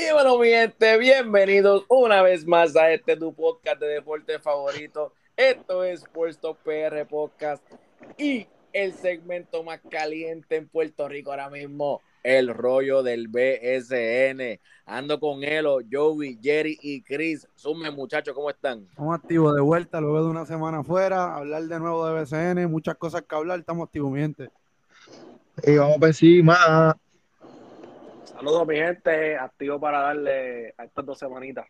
Dímelo, mi gente, bienvenidos una vez más a este tu podcast de deporte favorito. Esto es Puesto PR Podcast y el segmento más caliente en Puerto Rico ahora mismo, el rollo del BSN. Ando con Elo, Joey, Jerry y Chris. Sume, muchachos, ¿cómo están? Estamos activos de vuelta luego de una semana afuera, hablar de nuevo de BSN, muchas cosas que hablar, estamos activos, mi gente. Y vamos por encima. Saludos, mi gente, activo para darle a estas dos semanitas.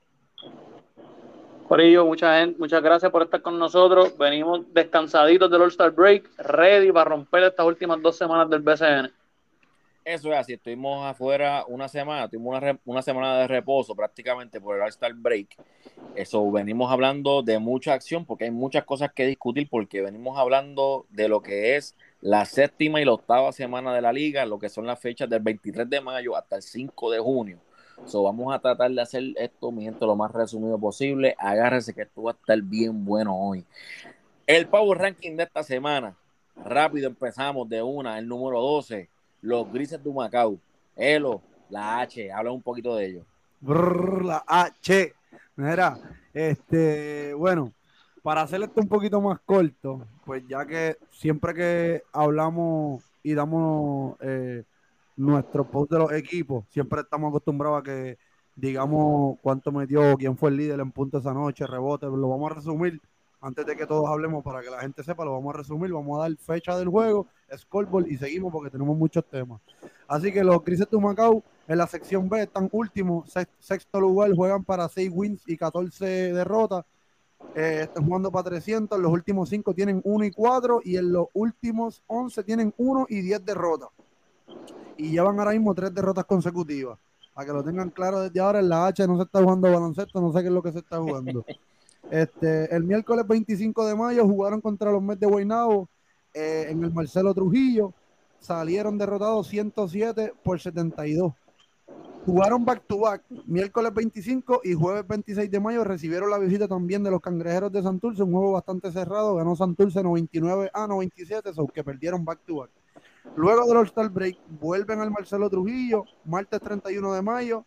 Corillo, mucha gente, muchas gracias por estar con nosotros. Venimos descansaditos del All-Star Break, ready para romper estas últimas dos semanas del BCN. Eso es así, estuvimos afuera una semana, tuvimos una, una semana de reposo prácticamente por el All-Star Break. Eso, venimos hablando de mucha acción porque hay muchas cosas que discutir porque venimos hablando de lo que es la séptima y la octava semana de la liga, lo que son las fechas del 23 de mayo hasta el 5 de junio. So, vamos a tratar de hacer esto, mi gente, lo más resumido posible. Agárrense que esto va a estar bien bueno hoy. El Power Ranking de esta semana. Rápido empezamos de una, el número 12, los Grises de Macao. Elo, la H, habla un poquito de ellos. La H. Mira, este, bueno, para hacer esto un poquito más corto, pues ya que siempre que hablamos y damos eh, nuestro post de los equipos, siempre estamos acostumbrados a que digamos cuánto metió, quién fue el líder en punto esa noche, rebote, lo vamos a resumir antes de que todos hablemos para que la gente sepa, lo vamos a resumir, vamos a dar fecha del juego, scoreboard y seguimos porque tenemos muchos temas. Así que los Grises de Macao en la sección B están últimos, sex- sexto lugar, juegan para 6 wins y 14 derrotas. Eh, están jugando para 300, los últimos 5 tienen 1 y 4 y en los últimos 11 tienen 1 y 10 derrotas. Y llevan ahora mismo 3 derrotas consecutivas. Para que lo tengan claro desde ahora, en la H no se está jugando baloncesto, no sé qué es lo que se está jugando. Este, el miércoles 25 de mayo jugaron contra los Mets de Guaynabo eh, en el Marcelo Trujillo. Salieron derrotados 107 por 72. Jugaron back to back, miércoles 25 y jueves 26 de mayo recibieron la visita también de los cangrejeros de Santurce, un juego bastante cerrado, ganó Santurce 99 a 97, so que perdieron back to back. Luego del All-Star Break, vuelven al Marcelo Trujillo, martes 31 de mayo,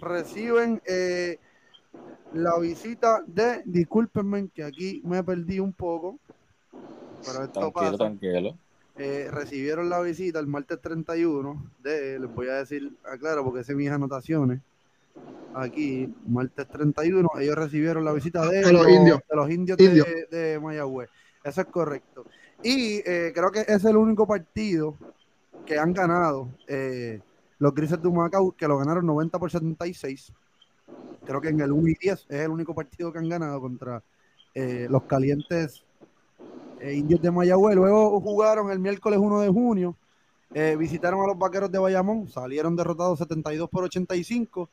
reciben eh, la visita de, discúlpenme que aquí me perdí un poco, pero esto Tranquilo, pasa. tranquilo. Eh, recibieron la visita el martes 31 de, les voy a decir, aclaro porque sé mis anotaciones. Aquí, martes 31, ellos recibieron la visita de, De los indios. de los indios Indios. de, de Mayagüez. Eso es correcto. Y eh, creo que es el único partido que han ganado eh, los Grises de Humacao, que lo ganaron 90 por 76. Creo que en el 1 y 10 es el único partido que han ganado contra eh, los calientes eh, indios de Mayagüez. Luego jugaron el miércoles 1 de junio. eh, visitaron a los vaqueros de Bayamón. Salieron derrotados 72 por 85.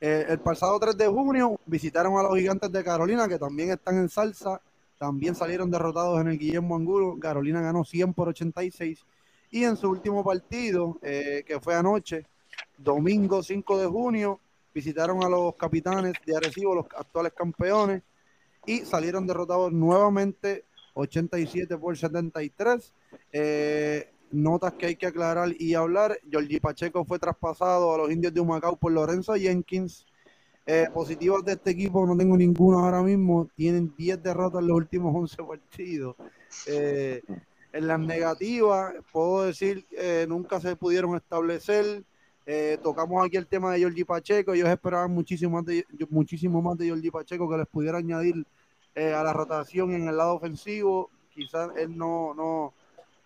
Eh, el pasado 3 de junio visitaron a los gigantes de Carolina, que también están en salsa. También salieron derrotados en el Guillermo Angulo. Carolina ganó 100 por 86. Y en su último partido, eh, que fue anoche, domingo 5 de junio, visitaron a los capitanes de Arecibo, los actuales campeones, y salieron derrotados nuevamente 87 por 73. Eh, notas que hay que aclarar y hablar. Georgie Pacheco fue traspasado a los indios de Humacao por Lorenzo Jenkins. Eh, positivas de este equipo no tengo ninguno ahora mismo. Tienen 10 derrotas en los últimos 11 partidos. Eh, en las negativas, puedo decir, eh, nunca se pudieron establecer. Tocamos aquí el tema de Georgie Pacheco. Ellos esperaban muchísimo más de, muchísimo más de Pacheco que les pudiera añadir eh, a la rotación en el lado ofensivo. Quizás él no, no,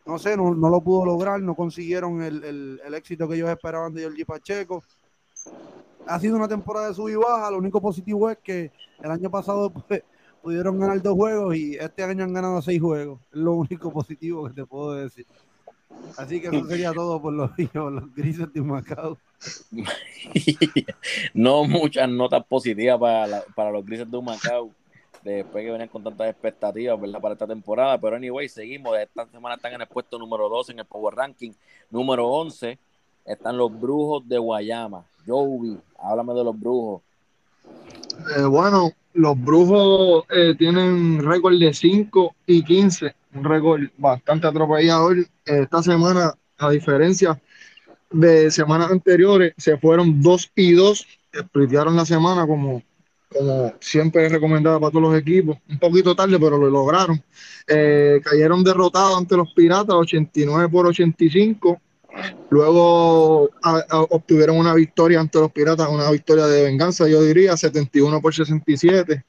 no sé, no, no lo pudo lograr, no consiguieron el, el- el éxito que ellos esperaban de Georgie Pacheco. Ha sido una temporada de sub y baja. Lo único positivo es que el año pasado pues, pudieron ganar dos juegos y este año han ganado seis juegos. Es lo único positivo que te puedo decir. Así que eso sería todo por los, por los grises de Macao. no muchas notas positivas para, la- para los Grises de Macao. Después que venían con tantas expectativas, ¿verdad? Para esta temporada. Pero anyway, seguimos. Esta semana están en el puesto número 12 en el Power Ranking. Número 11 están los Brujos de Guayama. Jovi, háblame de los Brujos. Eh, bueno, los brujos eh, tienen récord de 5 y 15, un récord bastante atropellador. Eh, Esta semana, a diferencia de semanas anteriores, se fueron 2 y 2 splitearon la semana como, como siempre es recomendado para todos los equipos. Un poquito tarde, pero lo lograron. Eh, cayeron derrotados ante los Piratas, 89 por 85. Luego obtuvieron una victoria ante los Piratas, una victoria de venganza, yo diría, 71 por 67.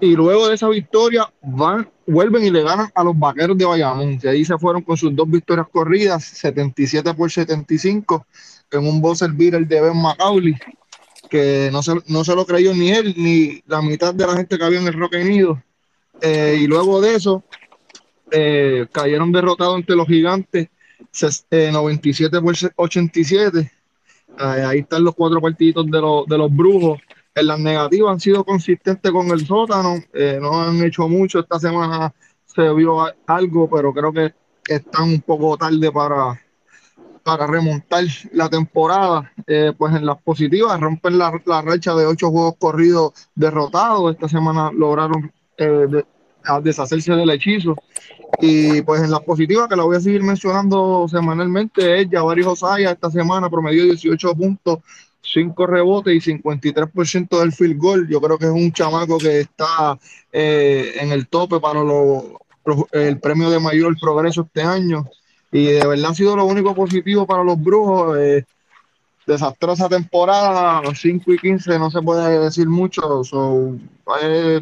Y luego de esa victoria van, vuelven y le ganan a los Vaqueros de Bayamón. Y ahí se fueron con sus dos victorias corridas, 77 por 75, en un buzzer beater de Ben McCauley, que no se, no se lo creyó ni él ni la mitad de la gente que había en el Rock Unido. Eh, y luego de eso, eh, cayeron derrotados ante los gigantes 97 eh, por 87. ahí están los cuatro partiditos de, los, de los brujos. En las negativas han sido consistentes con el sótano. Eh, no han hecho mucho. Esta semana se vio algo, pero creo que están un poco tarde para, para remontar la temporada. Eh, pues en las positivas rompen la, la, racha de ocho juegos corridos derrotados. Esta semana lograron deshacerse del hechizo. Y pues en las positivas, que la voy a seguir mencionando semanalmente, es Javari Josaya esta semana promedió 18 puntos, 5 rebotes y 53% del field goal. Yo creo que es un chamaco que está eh, en el tope para el premio de mayor progreso este año. Y de verdad ha sido lo único positivo para los brujos. Eh, desastrosa temporada, 5 y 15 no se puede decir mucho. So, eh,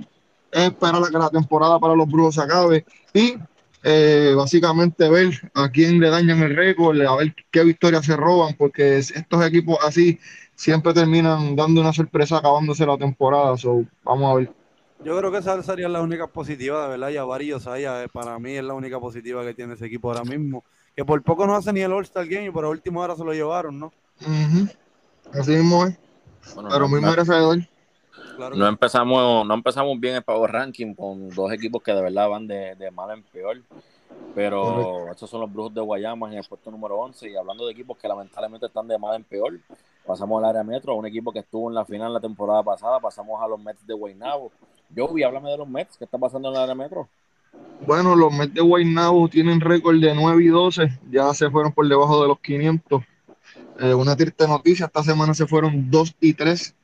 es esperar a que la temporada para los brujos se acabe y eh, básicamente ver a quién le dañan el récord, a ver qué victorias se roban, porque estos equipos así siempre terminan dando una sorpresa acabándose la temporada. So, vamos a ver. Yo creo que esa sería la única positiva, de verdad. Y a Osaya, para mí es la única positiva que tiene ese equipo ahora mismo. Que por poco no hace ni el All-Star Game, pero a última hora se lo llevaron, ¿no? Así mismo es. pero muy merecedor. No empezamos, no empezamos bien el Power Ranking con dos equipos que de verdad van de, de mal en peor. Pero estos son los Brujos de Guayama en el puesto número 11. Y hablando de equipos que lamentablemente están de mal en peor, pasamos al área metro, un equipo que estuvo en la final la temporada pasada. Pasamos a los Mets de Guaynabo. Joey, háblame de los Mets. ¿Qué está pasando en el área metro? Bueno, los Mets de Guaynabo tienen récord de 9 y 12. Ya se fueron por debajo de los 500. Eh, una triste noticia: esta semana se fueron 2 y 3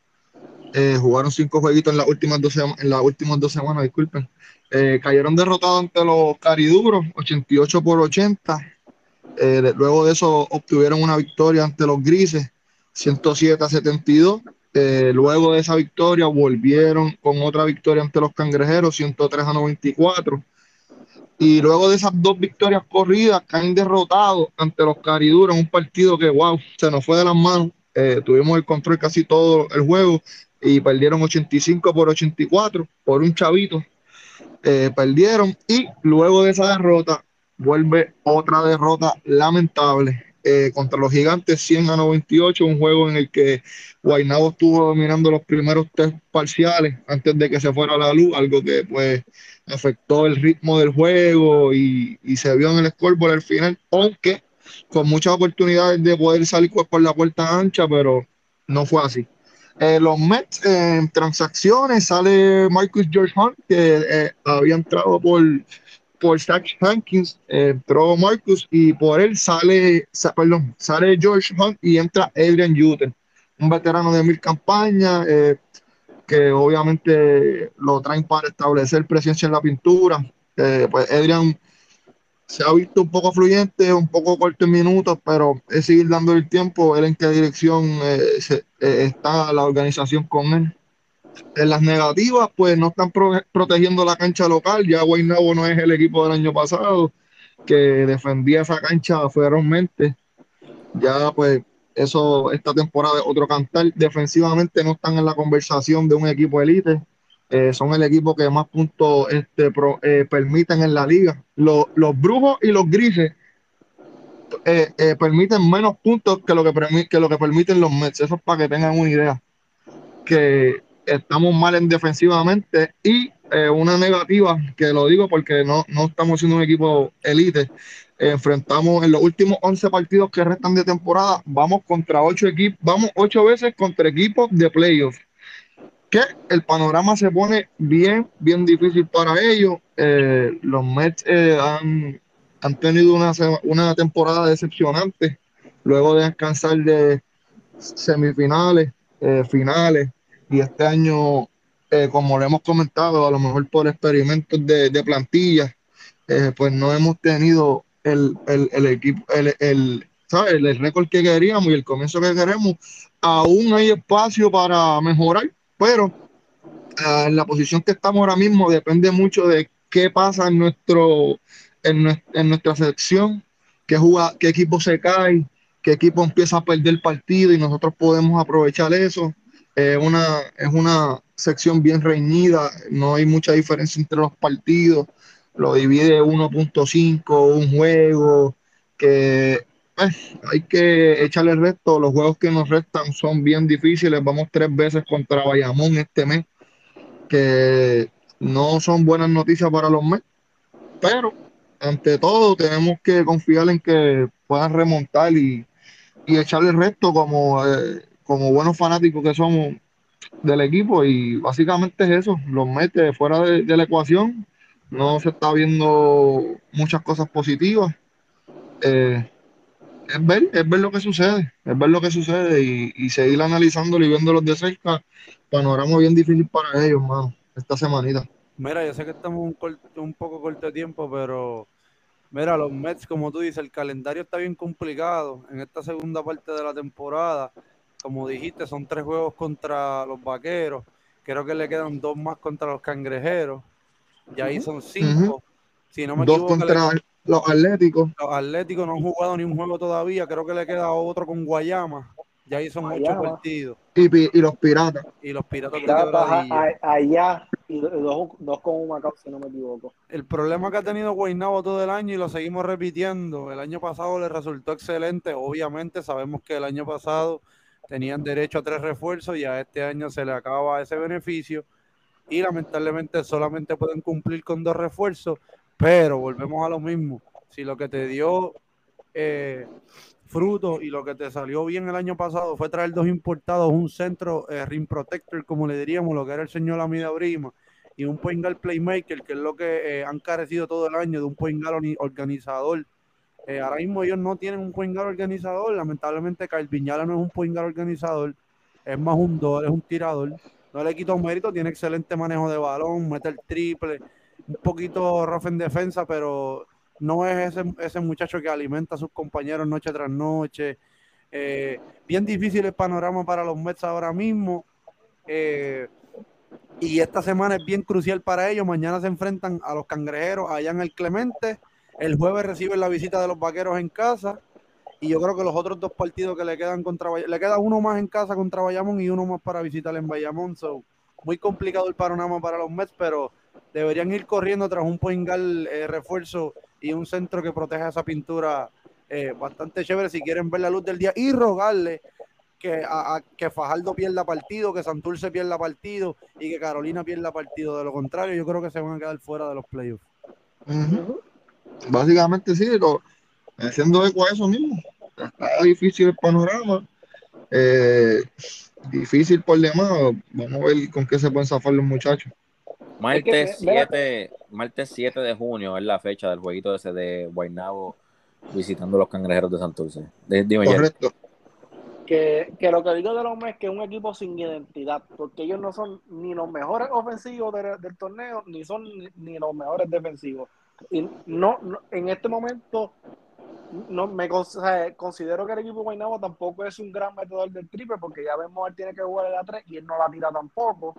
eh, jugaron cinco jueguitos en las últimas dos, últimas dos semanas, disculpen. Eh, cayeron derrotados ante los Cariduros, 88 por 80. Eh, luego de eso obtuvieron una victoria ante los Grises, 107 a 72. luego de esa victoria volvieron con otra victoria ante los Cangrejeros, 103 a 94. Y luego de esas dos victorias corridas, caen derrotados ante los Cariduros en un partido que, wow, se nos fue de las manos. tuvimos el control casi todo el juego y perdieron 85 por 84 por un chavito. Eh, perdieron y luego de esa derrota vuelve otra derrota lamentable eh, contra los gigantes 100 a 98, un juego en el que Guaynabo estuvo dominando los primeros tres parciales antes de que se fuera la luz, algo que pues afectó el ritmo del juego y, se vio en el scoreboard al final, aunque con muchas oportunidades de poder salir por la puerta ancha, pero no fue así. Eh, los Mets en transacciones sale Marcus George Hunt, que eh, había entrado por, por Zach Hankins, eh, entró Marcus y por él sale, perdón, sale George Hunt y entra Adrian Juten, un veterano de mil campañas que obviamente lo traen para establecer presencia en la pintura. pues Adrian se ha visto un poco fluyente, un poco corto en minutos, pero es seguir dando el tiempo, ver en qué dirección eh, eh, está la organización con él. En las negativas, pues no están protegiendo la cancha local. Ya Guaynabo no es el equipo del año pasado que defendía esa cancha ferozmente. Ya, pues, eso, esta temporada es otro cantar. Defensivamente no están en la conversación de un equipo elite eh, son el equipo que más puntos este, eh, permiten en la liga. Los, brujos y los grises eh, permiten menos puntos que lo que, que lo que permiten los Mets. Eso es para que tengan una idea. Que estamos mal en defensivamente y una negativa, que lo digo porque no, no estamos siendo un equipo elite. enfrentamos en los últimos 11 partidos que restan de temporada, vamos contra 8 equipos, vamos 8 veces contra equipos de playoffs que el panorama se pone bien, bien difícil para ellos. Eh, los Mets eh, han, tenido una, una temporada decepcionante luego de descansar de semifinales eh, finales y este año, eh, como lo hemos comentado, a lo mejor por experimentos de, de plantilla, eh, pues no hemos tenido el, el, el equipo, el, el, ¿sabes? el récord que queríamos y el comienzo que queremos. Aún hay espacio para mejorar, pero ah, en la posición que estamos ahora mismo depende mucho de qué pasa en, nuestro, en, en nuestra selección, qué, juega, qué equipo se cae, qué equipo empieza a perder partido y nosotros podemos aprovechar eso. Eh, una, es una sección bien reñida, no hay mucha diferencia entre los partidos, lo divide 1.5, un juego, que pues, hay que echarle el resto, los juegos que nos restan son bien difíciles, vamos tres veces contra Bayamón este mes, que no son buenas noticias para los Mets, pero ante todo tenemos que confiar en que puedan remontar y, y echarle el resto como, eh, como buenos fanáticos que somos del equipo y básicamente es eso, los mete fuera de, la ecuación, no se está viendo muchas cosas positivas. Eh, es, ver, es ver lo que sucede, es ver lo que sucede y, y seguir analizándolo y viéndolos de cerca, panorama bien difícil para ellos, mano, esta semanita. Mira, yo sé que estamos un, un poco corto de tiempo, pero mira, los Mets, como tú dices, el calendario está bien complicado en esta segunda parte de la temporada. Como dijiste, son tres juegos contra los vaqueros. Creo que le quedan dos más contra los cangrejeros. Y ahí son cinco. Uh -huh. Si no me dos equivoco, contra le... los Atléticos. Los Atléticos no han jugado ni un juego todavía. Creo que le queda otro con Guayama. Y ahí son Guayama. ocho partidos. Y, y, los Piratas. Y los Piratas. piratas allá y dos, dos con un Macao, si no me equivoco. El problema que ha tenido Guaynabo todo el año y lo seguimos repitiendo. El año pasado le resultó excelente. Obviamente sabemos que el año pasado tenían derecho a tres refuerzos y a este año se le acaba ese beneficio. Y lamentablemente solamente pueden cumplir con dos refuerzos. Pero volvemos a lo mismo. Si lo que te dio eh, fruto y lo que te salió bien el año pasado fue traer dos importados, un centro eh, ring protector, como le diríamos, lo que era el señor Amida Brima, y un point playmaker, que es lo que eh, han carecido todo el año de un point organizador. Eh, ahora mismo ellos no tienen un point organizador, lamentablemente Kyle Viñala no es un point organizador, es más un dos, es un tirador. No le quito mérito, tiene excelente manejo de balón, mete el triple, un poquito rough en defensa, pero no es ese, ese, muchacho que alimenta a sus compañeros noche tras noche. Eh, bien difícil el panorama para los Mets ahora mismo. Eh, y esta semana es bien crucial para ellos. Mañana se enfrentan a los cangrejeros allá en el Clemente. El jueves reciben la visita de los vaqueros en casa. Y yo creo que los otros dos partidos que le quedan contra le queda uno más en casa contra Bayamón y uno más para visitar en Bayamón. So, muy complicado el panorama para los Mets, pero deberían ir corriendo tras un point guard eh, refuerzo y un centro que proteja esa pintura eh, bastante chévere si quieren ver la luz del día y rogarle que, a, que Fajardo pierda partido, que Santurce pierda partido y que Carolina pierda partido. De lo contrario, yo creo que se van a quedar fuera de los playoffs. Básicamente sí, lo, haciendo eco a eso mismo. Está difícil el panorama. Eh, difícil por demás. Vamos a ver con qué se pueden zafar los muchachos. Martes, es que, 7, martes 7 de junio es la fecha del jueguito ese de Guaynabo visitando los cangrejeros de Santurce. Dime Correcto. Que, que, lo que digo de los Mets es que es un equipo sin identidad, porque ellos no son ni los mejores ofensivos de, del torneo, ni son ni, ni, los mejores defensivos. Y no, no en este momento no me o sea, considero que el equipo de Guaynabo tampoco es un gran metedor del triple, porque ya vemos él tiene que jugar el A3 y él no la tira tampoco.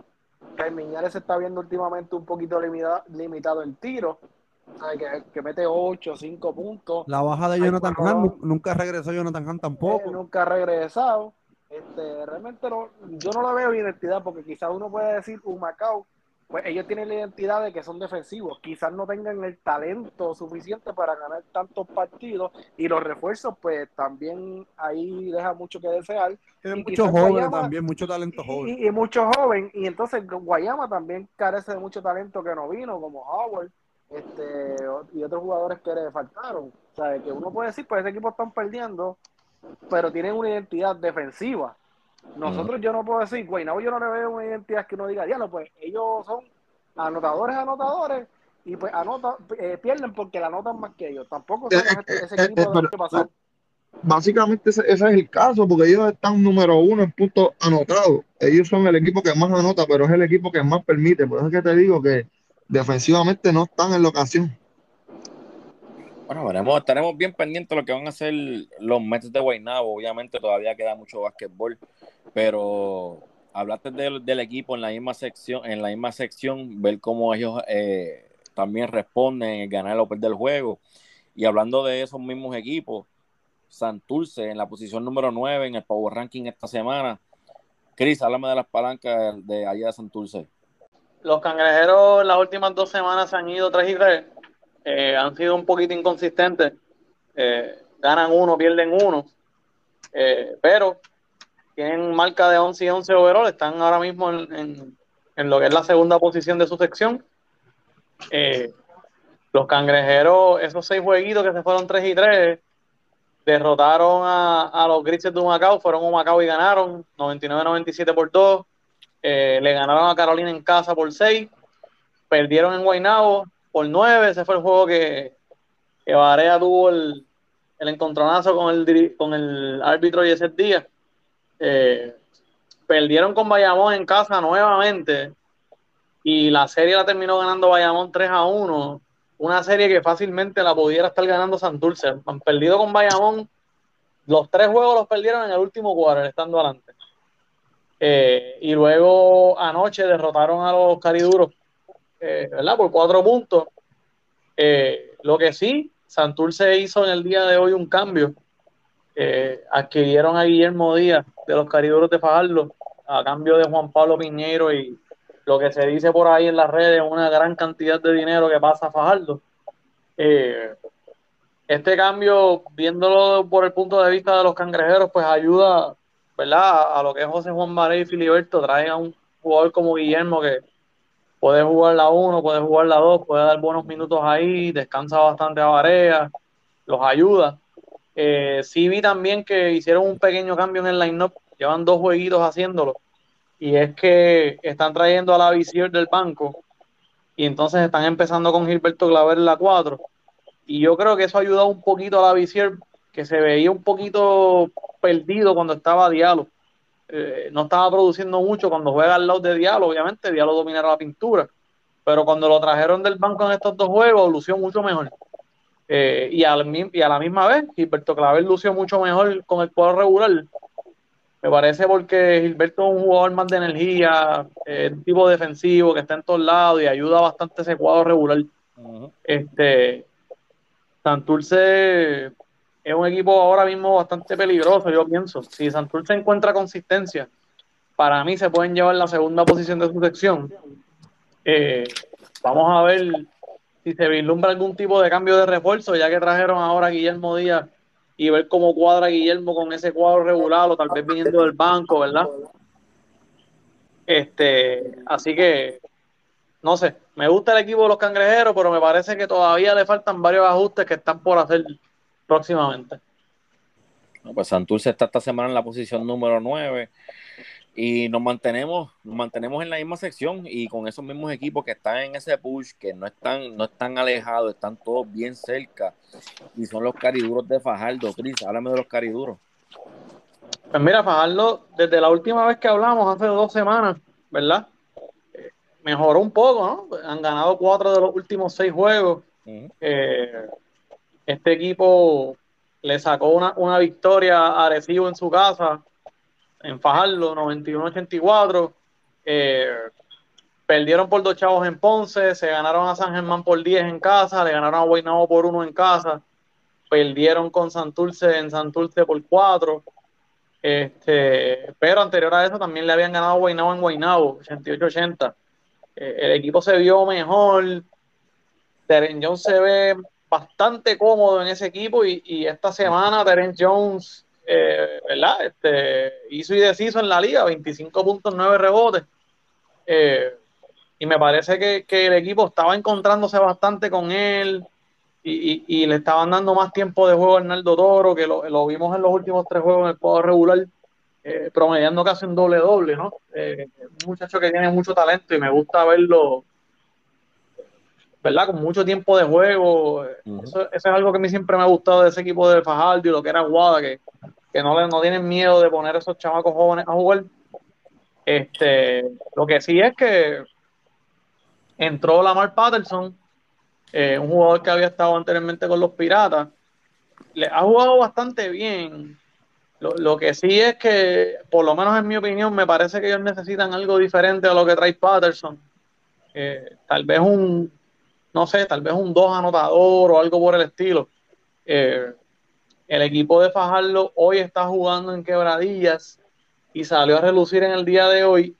Que Miñares se está viendo últimamente un poquito limitado, limitado en tiro. O sea, que, que, mete 8, 5 puntos. La baja de Jonathan Hahn, nunca regresó Jonathan Hahn tampoco. Eh, nunca ha regresado. Este, realmente no, yo no lo veo identidad porque quizás uno puede decir un Macao, pues ellos tienen la identidad de que son defensivos. Quizás no tengan el talento suficiente para ganar tantos partidos y los refuerzos, pues también ahí deja mucho que desear. Tienen muchos jóvenes también, mucho talento joven. Y, y, y mucho joven. Y entonces Guayama también carece de mucho talento que no vino, como Howard este, y otros jugadores que le faltaron. O sea, que uno puede decir, pues ese equipo están perdiendo, pero tienen una identidad defensiva. Nosotros, yo no puedo decir, güey, no, yo no le veo una identidad que uno diga, no, pues ellos son anotadores, anotadores, y pues anota, eh, pierden porque la anotan más que ellos. Tampoco son eh, ese, ese equipo eh, pasar. básicamente ese, ese es el caso, porque ellos están número uno en puntos anotados. Ellos son el equipo que más anota, pero es el equipo que más permite. Por eso es que te digo que defensivamente no están en la ocasión. Bueno, veremos, estaremos bien pendientes de lo que van a hacer los Mets de Guaynabo. Obviamente todavía queda mucho básquetbol, pero hablaste del, del equipo en la misma sección, en la misma sección, ver cómo ellos eh, también responden en ganar o perder el juego. Y hablando de esos mismos equipos, Santurce en la posición número 9 en el Power Ranking esta semana. Cris, háblame de las palancas de allá de Santurce. Los cangrejeros las últimas dos semanas se han ido 3 y 3. Eh, han sido un poquito inconsistentes. Eh, ganan uno, pierden uno. Eh, pero tienen marca de 11 y 11 overall. Están ahora mismo en, en, lo que es la segunda posición de su sección. Los cangrejeros, esos seis jueguitos que se fueron 3 y 3, derrotaron a, a los Grises de Macao, fueron un Macao y ganaron 99-97 por 2. Eh, le ganaron a Carolina en casa por 6. Perdieron en Guaynabo por 9. Ese fue el juego que, que Barea tuvo el, el encontronazo con el, con el árbitro ese Díaz. Eh, perdieron con Bayamón en casa nuevamente y la serie la terminó ganando Bayamón 3 a 1. Una serie que fácilmente la pudiera estar ganando Santurce. Han perdido con Bayamón. Los tres juegos los perdieron en el último quarter, estando adelante. Eh, y luego anoche derrotaron a los cariduros, eh, ¿verdad? Por cuatro puntos. Eh, lo que sí, Santurce hizo en el día de hoy un cambio. Eh, adquirieron a Guillermo Díaz de los cariduros de Fajardo a cambio de Juan Pablo Piñero y lo que se dice por ahí en las redes, una gran cantidad de dinero que pasa a Fajardo. Este cambio, viéndolo por el punto de vista de los cangrejeros, pues ayuda, ¿verdad? A lo que es José Juan Maré y Filiberto, traen a un jugador como Guillermo que puede jugar la 1, puede jugar la 2, puede dar buenos minutos ahí, descansa bastante a Varea, los ayuda. Eh, sí vi también que hicieron un pequeño cambio en el line-up, llevan dos jueguitos haciéndolo y es que están trayendo a la visier del banco y entonces están empezando con Gilberto Claver en la 4 y yo creo que eso ha ayudado un poquito a la visier que se veía un poquito perdido cuando estaba Diallo eh, no estaba produciendo mucho cuando juega al lado de Diallo obviamente Diallo dominará la pintura pero cuando lo trajeron del banco en estos dos juegos lució mucho mejor eh, y, al, y, a la misma vez Gilberto Claver lució mucho mejor con el cuadro regular me parece porque Gilberto es un jugador más de energía, eh, un tipo defensivo que está en todos lados y ayuda bastante ese cuadro regular. Uh -huh. Este Santurce es un equipo ahora mismo bastante peligroso, yo pienso. Si Santurce encuentra consistencia, para mí se pueden llevar la segunda posición de su sección. Eh, vamos a ver si se vislumbra algún tipo de cambio de refuerzo, ya que trajeron ahora a Guillermo Díaz y ver cómo cuadra Guillermo con ese cuadro regular o tal vez viniendo del banco, ¿verdad? Este, así que no sé, me gusta el equipo de los cangrejeros, pero me parece que todavía le faltan varios ajustes que están por hacer próximamente. No, pues Santurce está esta semana en la posición número 9 y nos mantenemos, nos mantenemos en la misma sección y con esos mismos equipos que están en ese push, que no están, no están alejados, están todos bien cerca, y son los cariduros de Fajardo. Cris, háblame de los cariduros. Pues mira, Fajardo, desde la última vez que hablamos, hace dos semanas, ¿verdad? Mejoró un poco, ¿no? Han ganado cuatro de los últimos seis juegos. Uh -huh. eh, este equipo le sacó una, una victoria a Arecibo en su casa, en Fajardo, 91-84. Eh, perdieron por dos chavos en Ponce, se ganaron a San Germán por 10 en casa, le ganaron a Guaynabo por uno en casa, perdieron con Santurce en Santurce por 4. Este, pero anterior a eso también le habían ganado a Guaynabo en Guaynabo, 88-80. Eh, el equipo se vio mejor. Teren se ve bastante cómodo en ese equipo y, esta semana Teren Jones eh, ¿verdad? Este, hizo y deshizo en la liga, 25.9 rebotes. Eh, y me parece que, el equipo estaba encontrándose bastante con él y, le estaban dando más tiempo de juego a Hernaldo Toro, que lo, vimos en los últimos tres juegos en el juego regular, eh, promediando casi un doble-doble, ¿no? un muchacho que tiene mucho talento y me gusta verlo ¿verdad? Con mucho tiempo de juego. Eso, eso es algo que a mí siempre me ha gustado de ese equipo de Fajardo y lo que era Guada, que, que no, le- no tienen miedo de poner a esos chamacos jóvenes a jugar. Este, lo que sí es que entró Lamar Patterson, eh, un jugador que había estado anteriormente con los Piratas. Le ha jugado bastante bien. Lo, lo que sí es que, por lo menos en mi opinión, me parece que ellos necesitan algo diferente a lo que trae Patterson. Eh, tal vez un, no sé, tal vez un dos anotador o algo por el estilo. Eh, el equipo de Fajardo hoy está jugando en quebradillas y salió a relucir en el día de hoy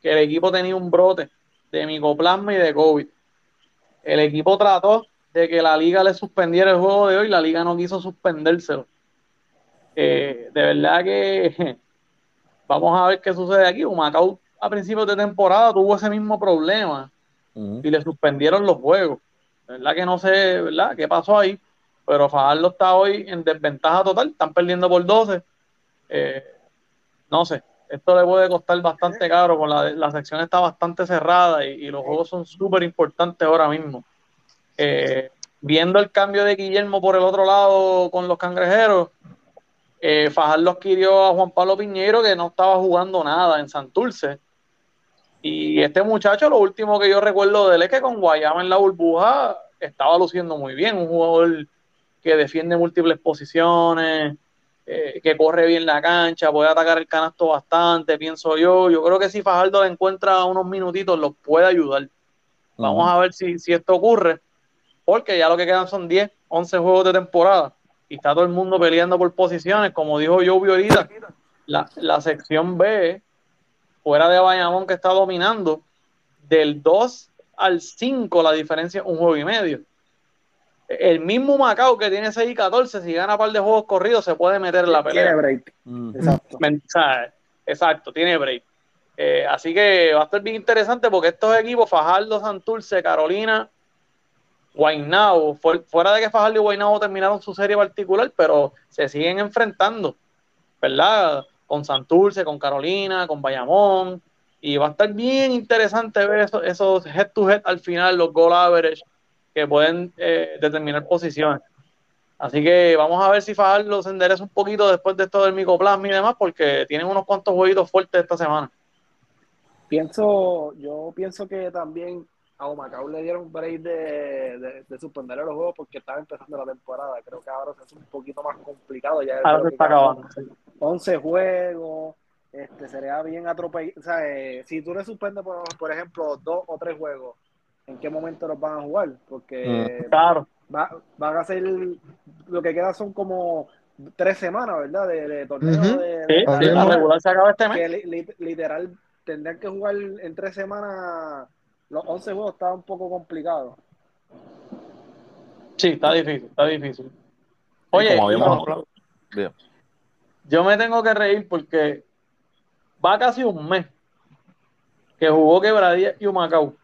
que el equipo tenía un brote de micoplasma y de COVID. El equipo trató de que la liga le suspendiera el juego de hoy, la liga no quiso suspendérselo. Eh, de verdad que vamos a ver qué sucede aquí. Humacao a principios de temporada tuvo ese mismo problema Y le suspendieron los juegos. Verdad que no sé, ¿verdad? ¿Qué pasó ahí? Pero Fajardo está hoy en desventaja total, están perdiendo por 12. Eh, no sé, esto le puede costar bastante caro, con la, la sección está bastante cerrada y, y los juegos son súper importantes ahora mismo. Eh, viendo el cambio de Guillermo por el otro lado con los cangrejeros, eh, Fajardo adquirió a Juan Pablo Piñero que no estaba jugando nada en Santurce. Y este muchacho, lo último que yo recuerdo de él es que con Guayama en la burbuja estaba luciendo muy bien, un jugador que defiende múltiples posiciones, eh, que corre bien la cancha, puede atacar el canasto bastante, pienso yo. Yo creo que si Fajardo le encuentra unos minutitos, los puede ayudar. Vamos a ver si, si esto ocurre, porque ya lo que quedan son 10, 11 juegos de temporada y está todo el mundo peleando por posiciones. Como dijo Joe ahorita, la, la sección B, fuera de Bayamón que está dominando, del 2 al 5 la diferencia es un juego y medio. El mismo Macao que tiene 6 y 14, si gana un par de juegos corridos, se puede meter en la pelea. Tiene break. Ujú. Exacto. Exacto, tiene break. Eh, así que va a estar bien interesante porque estos equipos, Fajardo, Santurce, Carolina, Guaynabo, fu- fuera de que Fajardo y Guaynabo terminaron su serie particular, pero se siguen enfrentando, ¿verdad? Con Santurce, con Carolina, con Bayamón, y va a estar bien interesante ver esos, head to head al final, los goal average, que pueden eh, determinar posiciones. Así que vamos a ver si Fajardo se endereza un poquito después de esto del micoplasma y demás, porque tienen unos cuantos jueguitos fuertes esta semana. Pienso, yo pienso que también a Humacao le dieron un break de, de, de suspender los juegos porque estaba empezando la temporada. Creo que ahora se hace un poquito más complicado. Ya Ahora se acabando. sí. 11 juegos, este, sería bien atropellado. O sea, eh, si tú le suspendes, por, por ejemplo, dos o tres juegos, ¿en qué momento los van a jugar? Porque Claro, va- van a ser, lo que queda son como tres semanas, ¿verdad? De, de torneo de, sí, de- sí, la es. regular se acaba este mes. que li- li- literal tendrían que jugar en tres semanas los 11 juegos está un poco complicado Sí, está difícil, está difícil. Oye, como habíamos no, hablado. Bien. yo me tengo que reír porque va casi un mes que jugó Quebradilla y Humacao,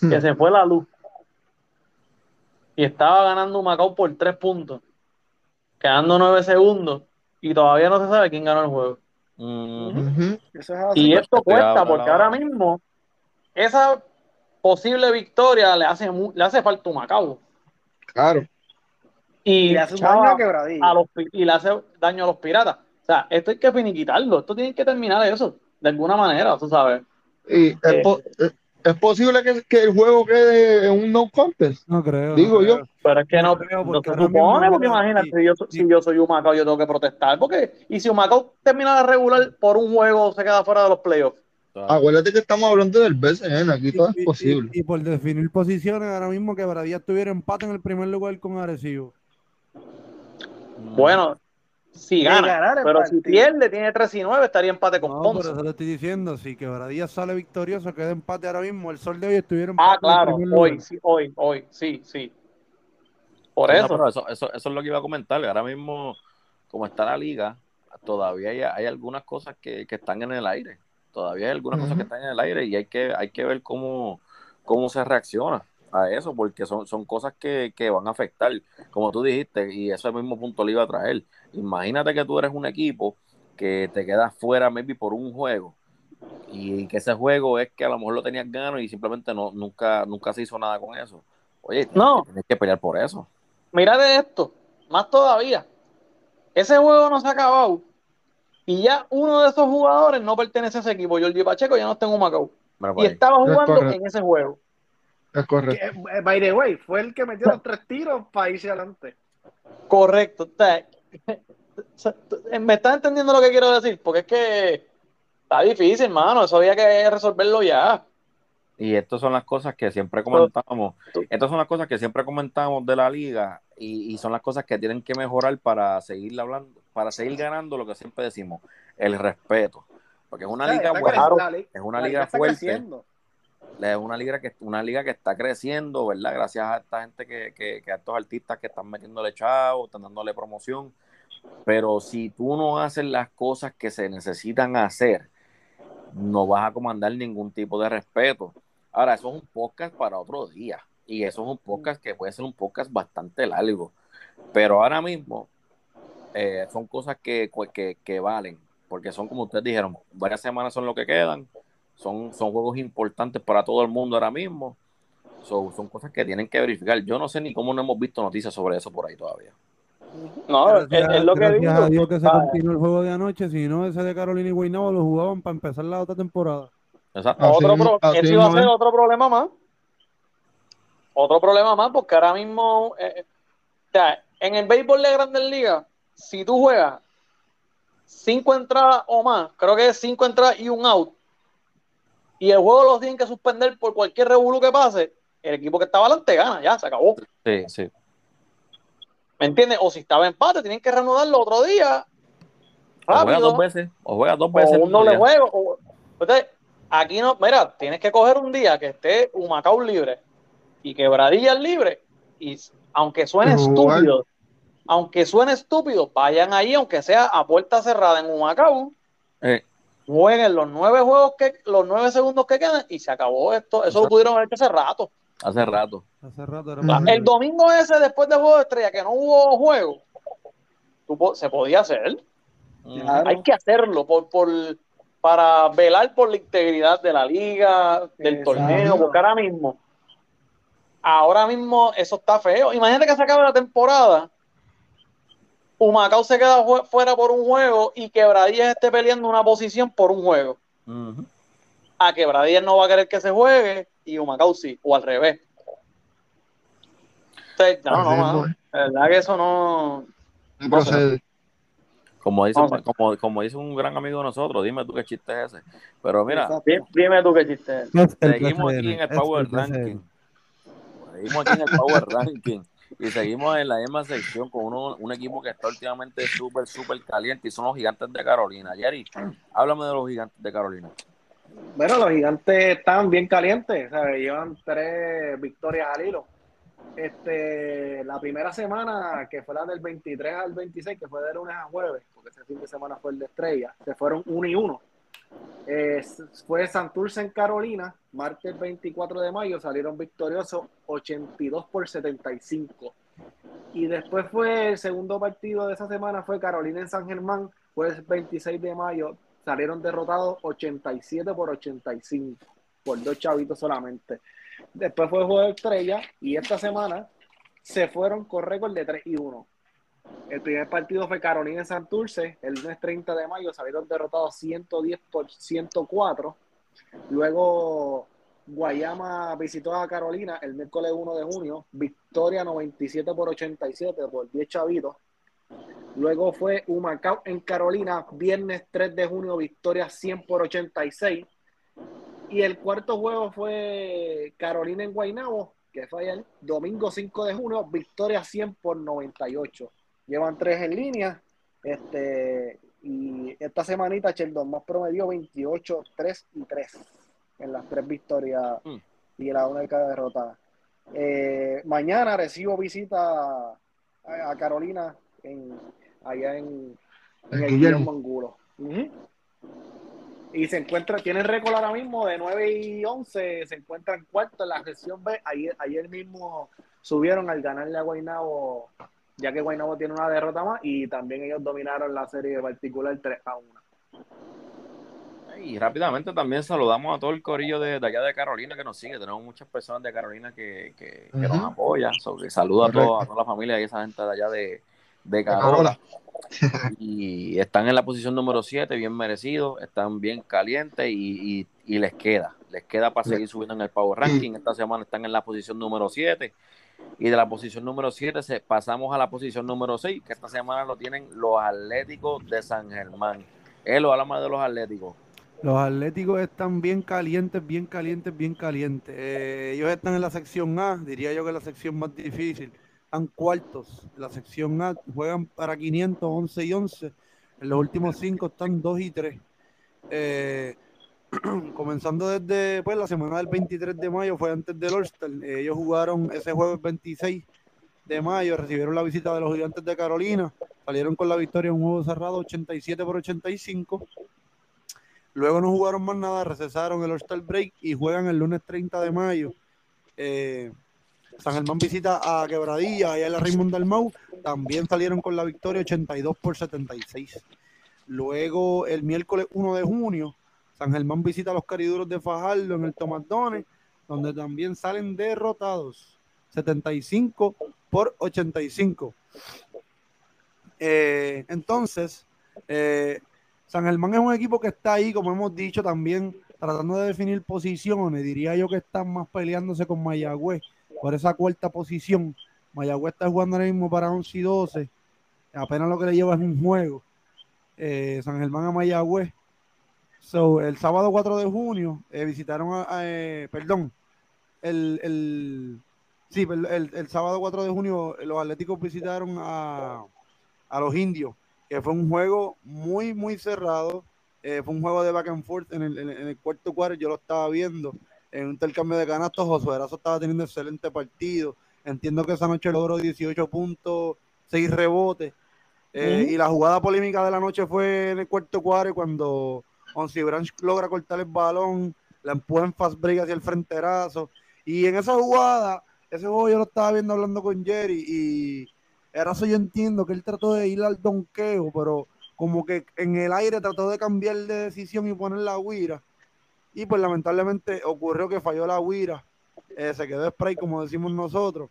que se fue la luz. Y estaba ganando Humacao por tres puntos, quedando nueve segundos, y todavía no se sabe quién ganó el juego. Es así Y esto cuesta porque ahora mismo esa posible victoria le hace, mu- le hace falta Humacao. Claro. Y, y le hace un chava, daño a los y le hace daño a los piratas. O sea, esto hay que finiquitarlo, esto tiene que terminar eso, de alguna manera, tú sabes. Y es, Eh. po- es- es posible que, que el juego quede en un no contest. No creo. Digo no yo. creo. Pero es que No no, creo, no porque se supone, porque imagínate, si, yo, si yo soy Humacao, yo tengo que protestar, porque, y si Humacao termina de regular por un juego, se queda fuera de los playoffs. Acuérdate que estamos hablando del BCN, aquí todo Y- es posible. Y, y por definir posiciones, ahora mismo que Bradía tuviera empate en el primer lugar con Arecibo. Bueno, si gana, pero si pierde, tiene 3 y 9, estaría empate con No, Ponce. eso te estoy diciendo, si Quebradilla sale victorioso, queda empate ahora mismo. El sol de hoy estuviera empate Ah, en el claro, hoy, sí, hoy, hoy, sí, sí. Por Sí, no, eso. pero eso, eso, eso es lo que iba a comentar. Ahora mismo, como está la liga, todavía hay, hay algunas cosas que, que están en el aire. Todavía hay algunas cosas que están en el aire y hay que, hay que ver cómo, cómo se reacciona a eso, porque son, son cosas que, que van a afectar, como tú dijiste, y ese mismo punto le iba a traer. Imagínate que tú eres un equipo que te quedas fuera maybe por un juego y que ese juego es que a lo mejor lo tenías gano y simplemente no, nunca, nunca se hizo nada con eso. Oye, tienes, No. tienes que pelear por eso. Mira de esto, más todavía. Ese juego no se ha acabado. Y ya uno de esos jugadores no pertenece a ese equipo. Jordi Pacheco ya no está en Humacao. Y estaba Es jugando en ese juego. Es Que, correcto. eh, by the way, fue el que metió los tres tiros para irse adelante. Correcto. Me estás entendiendo lo que quiero decir, porque es que está difícil, hermano. Eso había que resolverlo ya. Y estas son las cosas que siempre comentamos. Estas son las cosas que siempre comentamos de la liga y, y son las cosas que tienen que mejorar para seguir hablando, para seguir ganando lo que siempre decimos, el respeto. Porque es una liga buena, es una la liga fuerte. creciendo. es una liga que una liga que está creciendo, ¿verdad? Gracias a esta gente que, que, que a estos artistas que están metiéndole chavo, están dándole promoción. Pero si tú no haces las cosas que se necesitan hacer, no vas a comandar ningún tipo de respeto. Ahora, eso es un podcast para otro día. Y eso es un podcast que puede ser un podcast bastante largo. Pero ahora mismo eh, son cosas que, que, que valen. Porque son, como ustedes dijeron, varias semanas son lo que quedan. Son, son juegos importantes para todo el mundo ahora mismo. So, son cosas que tienen que verificar. Yo no sé ni cómo no hemos visto noticias sobre eso por ahí todavía. No, es, Gracias, es lo que gracias digo. a Dios que se Ah, continuó el juego de anoche, si no ese de Carolina y Guaynabo lo jugaban para empezar la otra temporada. Exacto. Así otro mismo- pro- así ese iba a ser otro problema más. Otro problema más, porque ahora mismo, eh, o sea, en el béisbol de Grandes Ligas, si tú juegas cinco entradas o más, creo que es cinco entradas y un out, y el juego lo tienen que suspender por cualquier revolú que pase, el equipo que estaba adelante gana, ya se acabó. Sí, sí. ¿Me entiendes? O si estaba empate, tienen que reanudarlo otro día. O Rápido. dos veces, o juegas dos veces. o doble día. juego. o- Entonces, aquí no, mira, tienes que coger un día que esté Humacao libre y Quebradillas libre. Y aunque suene estúpido, aunque suene estúpido, vayan ahí, aunque sea a puerta cerrada en Humacao, Eh, jueguen los nueve juegos que, los nueve segundos que quedan y se acabó esto. Eso lo pudieron haber hecho hace rato. hace rato. Hace rato era para- El domingo ese, después del juego de estrella, que no hubo juego, tú se podía hacer. Claro. Hay que hacerlo por, por, para velar por la integridad de la liga, del Exacto. torneo, porque ahora mismo, ahora mismo eso está feo. Imagínate que se acabe la temporada, Humacao se queda fuera por un juego y Quebradillas esté peleando una posición por un juego. Ujú. A Quebradillas no va a querer que se juegue y Humacao sí, o al revés. Entonces, no, no, es. la verdad que eso no... No procede. Como dice, como, como dice un gran amigo de nosotros, dime tú qué chiste es ese. Pero mira. Dime, dime tú qué chiste es. Seguimos aquí en el Power. Ranking. Seguimos aquí en el Power Ranking. Y seguimos en la misma sección con uno, un equipo que está últimamente súper, súper caliente y son los gigantes de Carolina. Jerry, háblame de los gigantes de Carolina. Bueno, los gigantes están bien calientes, ¿sabes? Llevan tres victorias al hilo. Este, la primera semana, que fue la del 23 al 26, que fue de lunes a jueves, porque ese fin de semana fue el de estrella, se fueron 1 y 1. Fue Santurce en Carolina, martes 24 de mayo, salieron victoriosos 82 por 75. Y después fue el segundo partido de esa semana, fue Carolina en San Germán, fue el 26 de mayo, salieron derrotados 87 por 85, por dos chavitos solamente. Después fue el juego de estrella y esta semana se fueron con récord de 3 y 1. El primer partido fue Carolina en Santurce, el lunes 30 de mayo salieron derrotados 110 por 104. Luego Guayama visitó a Carolina el miércoles 1 de junio, victoria 97 por 87 por 10 chavitos. Luego fue Humacao en Carolina, viernes 3 de junio, victoria 100 por 86. Y el cuarto juego fue Carolina en Guaynabo, que fue ayer, domingo 5 de junio, victoria 100 por 98. Llevan tres en línea. Este, y esta semanita Sheldon más promedió 28, 3 y 3 en las tres victorias Mm. y la única derrota. Eh, mañana recibo visita a, a Carolina en, allá en, en el Guillermo. Angulo. Ujú. Y se encuentra, tiene récord ahora mismo de 9 y 11, se encuentra en cuarto en la gestión B. Ayer, ayer mismo subieron al ganarle a Guaynabo, ya que Guaynabo tiene una derrota más, y también ellos dominaron la serie particular 3 a 1. Y rápidamente también saludamos a todo el corillo de, allá de Carolina que nos sigue. Tenemos muchas personas de Carolina que, que, nos apoyan. saludo a, a toda la familia y esa gente de allá de, de Carola. y están en la posición número 7, bien merecidos, están bien calientes y, les queda. Les queda para seguir subiendo en el Power Ranking. Esta semana están en la posición número 7. Y de la posición número 7 pasamos a la posición número 6, que esta semana lo tienen los Atléticos de San Germán. Él habla más de los Atléticos. Los Atléticos están bien calientes, bien calientes, bien calientes. Eh, ellos están en la sección A, diría yo que es la sección más difícil. Están cuartos. La sección A juegan para 500, 11 y 11. En los últimos cinco están 2 y 3. Eh, comenzando desde pues, la semana del 23 de mayo, fue antes del All-Star. ellos jugaron ese jueves 26 de mayo, recibieron la visita de los gigantes de Carolina, salieron con la victoria en un juego cerrado 87 por 85. Luego no jugaron más nada, recesaron el All-Star Break y juegan el lunes 30 de mayo. Eh, San Germán visita a Quebradilla, allá en la Raymond Dalmau. También salieron con la victoria 82 por 76. Luego, el miércoles 1 de junio, San Germán visita a los cariduros de Fajardo en el Tomatone, donde también salen derrotados 75 por 85. Eh, entonces, eh, San Germán es un equipo que está ahí, como hemos dicho, también tratando de definir posiciones. Diría yo que están más peleándose con Mayagüez por esa cuarta posición. Mayagüez está jugando ahora mismo para 11 y 12. Apenas lo que le lleva es un juego. Eh, San Germán a Mayagüez. So, el sábado 4 de junio eh, visitaron a, eh, perdón, el, el sí, el, el, sábado 4 de junio los Atléticos visitaron a, a los indios que fue un juego muy, muy cerrado. Eh, fue un juego de back and forth en el, en, el cuarto cuarto, yo lo estaba viendo en un intercambio de canastos. Josué Erazo estaba teniendo excelente partido. Entiendo que esa noche logró 18 puntos, 6 rebotes. Eh, y la jugada polémica de la noche fue en el cuarto cuarto cuando Onsi Branch logra cortar el balón, la empuja en fast break hacia el frenterazo. Y en esa jugada, ese juego yo lo estaba viendo hablando con Jerry y Ahora yo entiendo que él trató de ir al donqueo, pero como que en el aire trató de cambiar de decisión y poner la guira. Y pues lamentablemente ocurrió que falló la guira. Eh, se quedó spray, como decimos nosotros.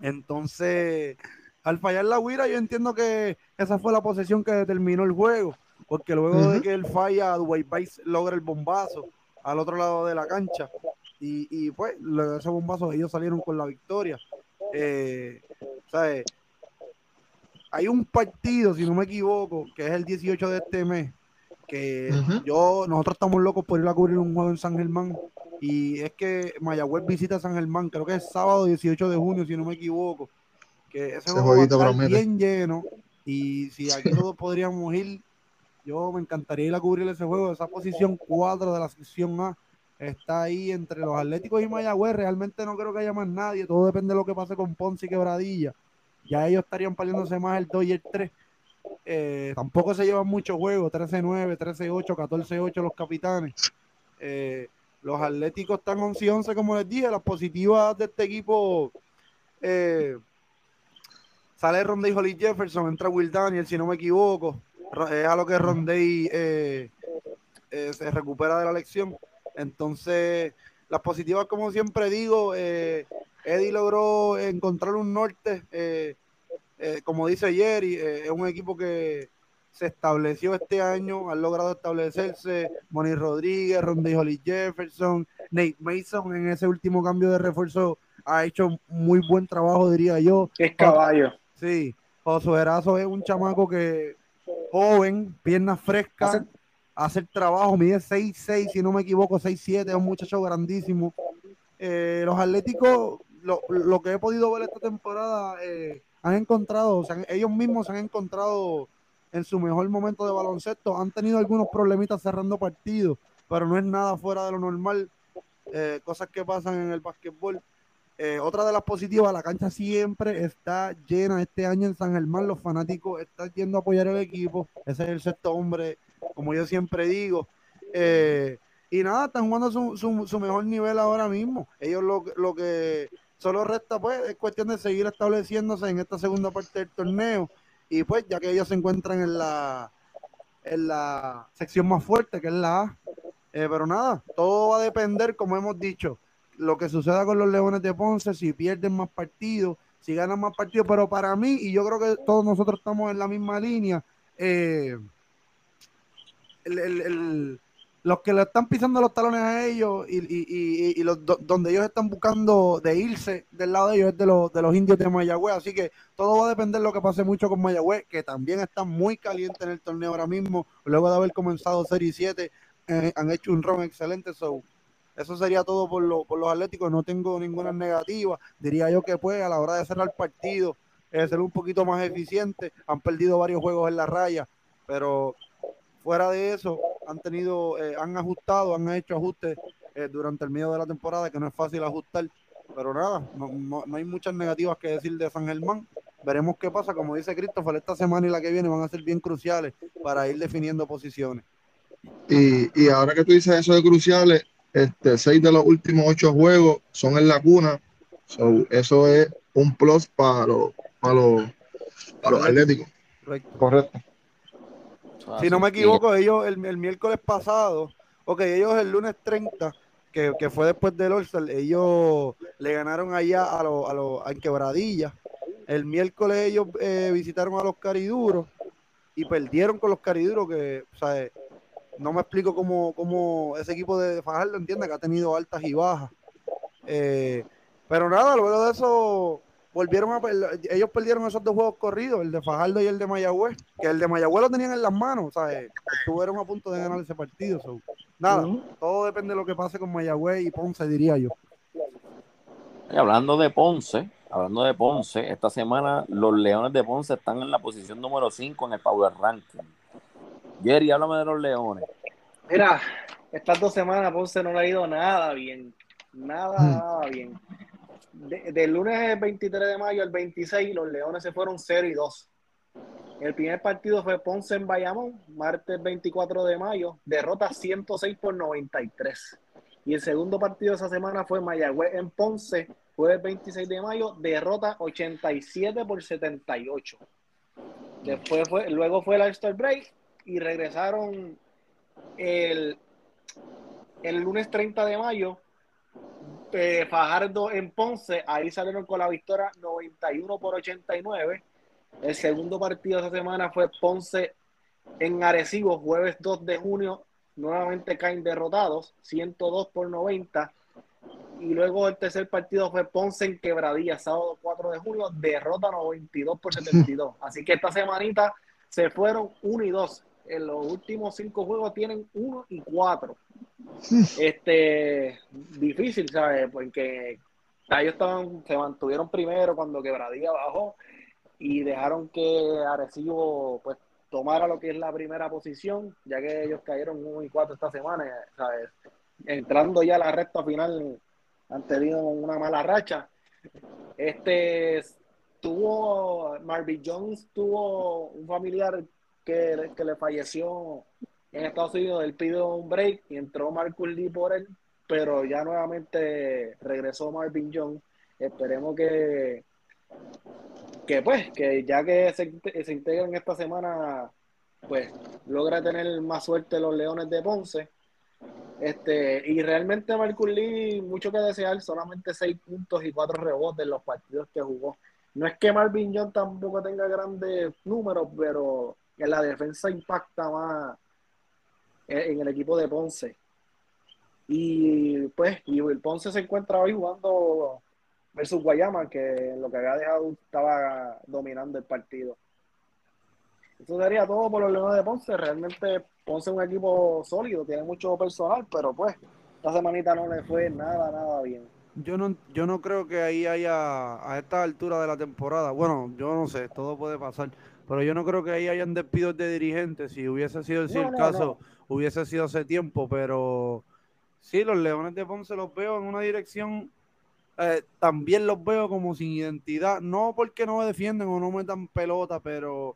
Entonces, al fallar la guira, yo entiendo que esa fue la posesión que determinó el juego. Porque luego de que él falla, Dwight Vice logra el bombazo al otro lado de la cancha. Y, y pues, ese bombazo ellos salieron con la victoria. Eh, hay un partido, si no me equivoco, que es el 18 de este mes, que yo, nosotros estamos locos por ir a cubrir un juego en San Germán. Y es que Mayagüez visita San Germán, creo que es sábado 18 de junio, si no me equivoco. Que ese, juego va a bien lleno. Y si aquí todos podríamos ir, yo me encantaría ir a cubrir ese juego. Esa posición 4 de la sección A está ahí entre los Atléticos y Mayagüez. Realmente no creo que haya más nadie. Todo depende de lo que pase con Ponce y Quebradilla. Ya ellos estarían peleándose más el 2 y el 3. Eh, tampoco se llevan muchos juegos, 13-9, 13-8, 14-8 los capitanes. Eh, los Atléticos están 11 11, como les dije. Las positivas de este equipo eh, sale Rondey Holly Jefferson, entra Will Daniel, si no me equivoco. Es a lo que Rondey se recupera de la lección. Entonces, las positivas, como siempre digo, eh, Eddie logró encontrar un norte, eh, eh, como dice Jerry, es un equipo que se estableció este año, han logrado establecerse Moni Rodríguez, Rondy Holly Jefferson, Nate Mason en ese último cambio de refuerzo ha hecho muy buen trabajo, diría yo. Es caballo. Sí, Josué Erazo es un chamaco que joven, piernas frescas, hacer trabajo, mide 6'6, si no me equivoco, 6'7, es un muchacho grandísimo. Eh, los Atléticos, lo, que he podido ver esta temporada, eh, han encontrado, o sea, ellos mismos se han encontrado en su mejor momento de baloncesto. Han tenido algunos problemitas cerrando partidos, pero no es nada fuera de lo normal. Eh, cosas que pasan en el básquetbol. Otra de las positivas, la cancha siempre está llena este año en San Germán. Los fanáticos están yendo apoyar el equipo. Ese es el sexto hombre como yo siempre digo. Eh, y nada, están jugando su, mejor nivel ahora mismo. Ellos lo, que solo resta, pues, es cuestión de seguir estableciéndose en esta segunda parte del torneo. Y pues, ya que ellos se encuentran en la en la sección más fuerte, que es la A. Eh, pero nada, todo va a depender, como hemos dicho, lo que suceda con los Leones de Ponce, si pierden más partidos, si ganan más partidos. Pero para mí, y yo creo que todos nosotros estamos en la misma línea, eh, los que le están pisando los talones a ellos y, los, donde ellos están buscando de irse del lado de ellos es de los, de los indios de Mayagüez. Así que todo va a depender de lo que pase mucho con Mayagüez, que también está muy caliente en el torneo ahora mismo. Luego de haber comenzado Serie 7, eh, han hecho un ron excelente. So, eso sería todo por, lo, por los Atléticos. No tengo ninguna negativa. Diría yo que pues a la hora de cerrar el partido, eh, ser un poquito más eficiente. Han perdido varios juegos en la raya, pero fuera de eso, han tenido, eh, han ajustado, han hecho ajustes eh, durante el medio de la temporada, que no es fácil ajustar. Pero nada, no, hay muchas negativas que decir de San Germán. Veremos qué pasa. Como dice Christopher, esta semana y la que viene van a ser bien cruciales para ir definiendo posiciones. Y, y ahora que tú dices eso de cruciales, este, seis de los últimos ocho juegos son en la cuna. eso es un plus para los, para los, para los atléticos. Correcto. Si no me equivoco, ellos el, miércoles pasado, ok, ellos el lunes 30, que, fue después del all ellos le ganaron allá a los a, lo, a Quebradilla. El miércoles ellos eh, visitaron a los Cariduros y perdieron con los Cariduros, que, o sea, no me explico cómo, cómo ese equipo de Fajardo entiende que ha tenido altas y bajas. Eh, pero nada, luego de eso volvieron a ellos perdieron esos dos juegos corridos, el de Fajardo y el de Mayagüez, que el de Mayagüez lo tenían en las manos, o sea, estuvieron a punto de ganar ese partido. nada, todo depende de lo que pase con Mayagüez y Ponce, diría yo. hablando de Ponce, hablando de Ponce, esta semana los Leones de Ponce están en la posición número 5 en el Power Ranking. Jerry, háblame de los Leones. Mira, estas dos semanas Ponce no le ha ido nada bien. Nada, hmm. nada bien del lunes 23 de mayo al 26, los Leones se fueron 0 y 2. El primer partido fue Ponce en Bayamón, martes 24 de mayo, derrota 106 por 93. Y el segundo partido de esa semana fue Mayagüez en Ponce, jueves 26 de mayo, derrota 87 por 78. Después fue, luego fue el All-Star Break y regresaron el, el lunes 30 de mayo eh, Fajardo en Ponce, ahí salieron con la victoria 91 por 89. El segundo partido de esa semana fue Ponce en Arecibo, jueves 2 de junio, nuevamente caen derrotados, 102 por 90. Y luego el tercer partido fue Ponce en Quebradilla, sábado 4 de junio, derrota 92 por 72. Así que esta semanita se fueron 1 y 2. En los últimos cinco juegos tienen 1 y 4 este, difícil, ¿sabes? Porque ellos estaban, se mantuvieron primero cuando Quebradilla bajó y dejaron que Arecibo pues tomara lo que es la primera posición, ya que ellos cayeron 1 y 4 esta semana, ¿sabes? Entrando ya a la recta final, han tenido una mala racha. Este tuvo, Marvin Jones tuvo un familiar que, le falleció en Estados Unidos él pidió un break y entró Marcus Lee por él, pero ya nuevamente regresó Marvin Jones. Esperemos que, que pues, que ya que se, se integran esta semana, pues logra tener más suerte los Leones de Ponce. Este, y realmente Marcus Lee, mucho que desear, solamente seis puntos y cuatro rebotes en los partidos que jugó. No es que Marvin Jones tampoco tenga grandes números, pero en la defensa impacta más en el equipo de Ponce. Y pues, el Ponce se encuentra hoy jugando versus Guayama, que lo que había dejado estaba dominando el partido. Eso sería todo por los Leones de Ponce. Realmente Ponce es un equipo sólido, tiene mucho personal, pero pues esta semanita no le fue nada, nada bien. Yo no, yo no creo que ahí haya, a esta altura de la temporada, bueno, yo no sé, todo puede pasar, pero yo no creo que ahí hayan despidos de dirigentes. Si hubiese sido el caso, hubiese sido hace tiempo, pero sí, los Leones de Ponce los veo en una dirección, eh, también los veo como sin identidad, no porque no me defienden o no metan pelota, pero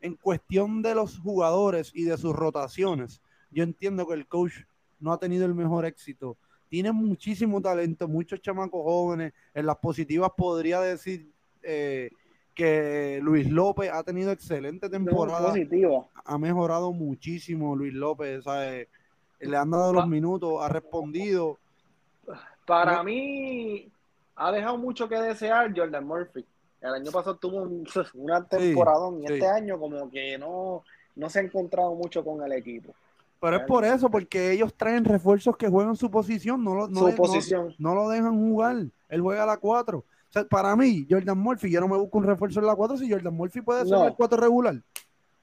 en cuestión de los jugadores y de sus rotaciones, yo entiendo que el coach no ha tenido el mejor éxito. Tiene muchísimo talento, muchos chamacos jóvenes. En las positivas podría decir eh, que Luis López ha tenido excelente temporada. Positivo. Ha mejorado muchísimo Luis López, ¿sabes? Le han dado los minutos, ha respondido. Para No. mí, ha dejado mucho que desear Jordan Murphy. El año pasado tuvo un, una temporada y sí. este año como que no, no se ha encontrado mucho con el equipo. Pero es por eso, porque ellos traen refuerzos que juegan su posición, no lo, no, Su le- no- posición. no lo dejan jugar. Él juega a la 4. Sea, para mí, Jordan Murphy, yo no me busco un refuerzo en la 4 si Jordan Murphy puede ser No. el 4 regular.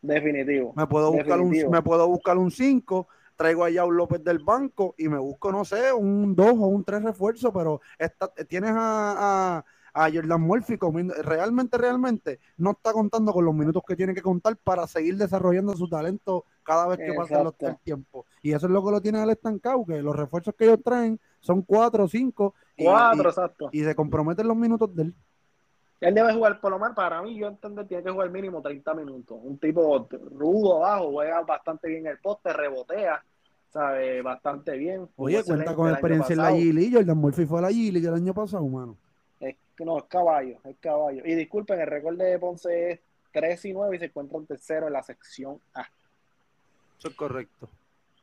Definitivo. Me puedo buscar un, me puedo buscar un 5, traigo a Yao López del banco y me busco, no sé, un 2 o un 3 refuerzo, pero esta- tienes a, a, a Jordan Murphy comiendo, realmente, realmente no está contando con los minutos que tiene que contar para seguir desarrollando su talento cada vez que pasa los- el tiempo. Y eso es lo que lo tiene al estancado, que los refuerzos que ellos traen son 4 o 5 y, Cuatro, y- exacto. y se comprometen los minutos de él. Él debe jugar, por lo menos para mí, yo entiendo que tiene que jugar mínimo 30 minutos. Un tipo rudo abajo, juega bastante bien el poste, rebotea, sabe, bastante bien. Jugó Oye, cuenta con experiencia en la. G-League. Jordan Murphy fue a la G-League el año pasado, mano. Es, no, es caballo, es caballo. Y disculpen, el récord de Ponce es 3 y 9 y se encuentra en tercero en la sección A. Eso es correcto.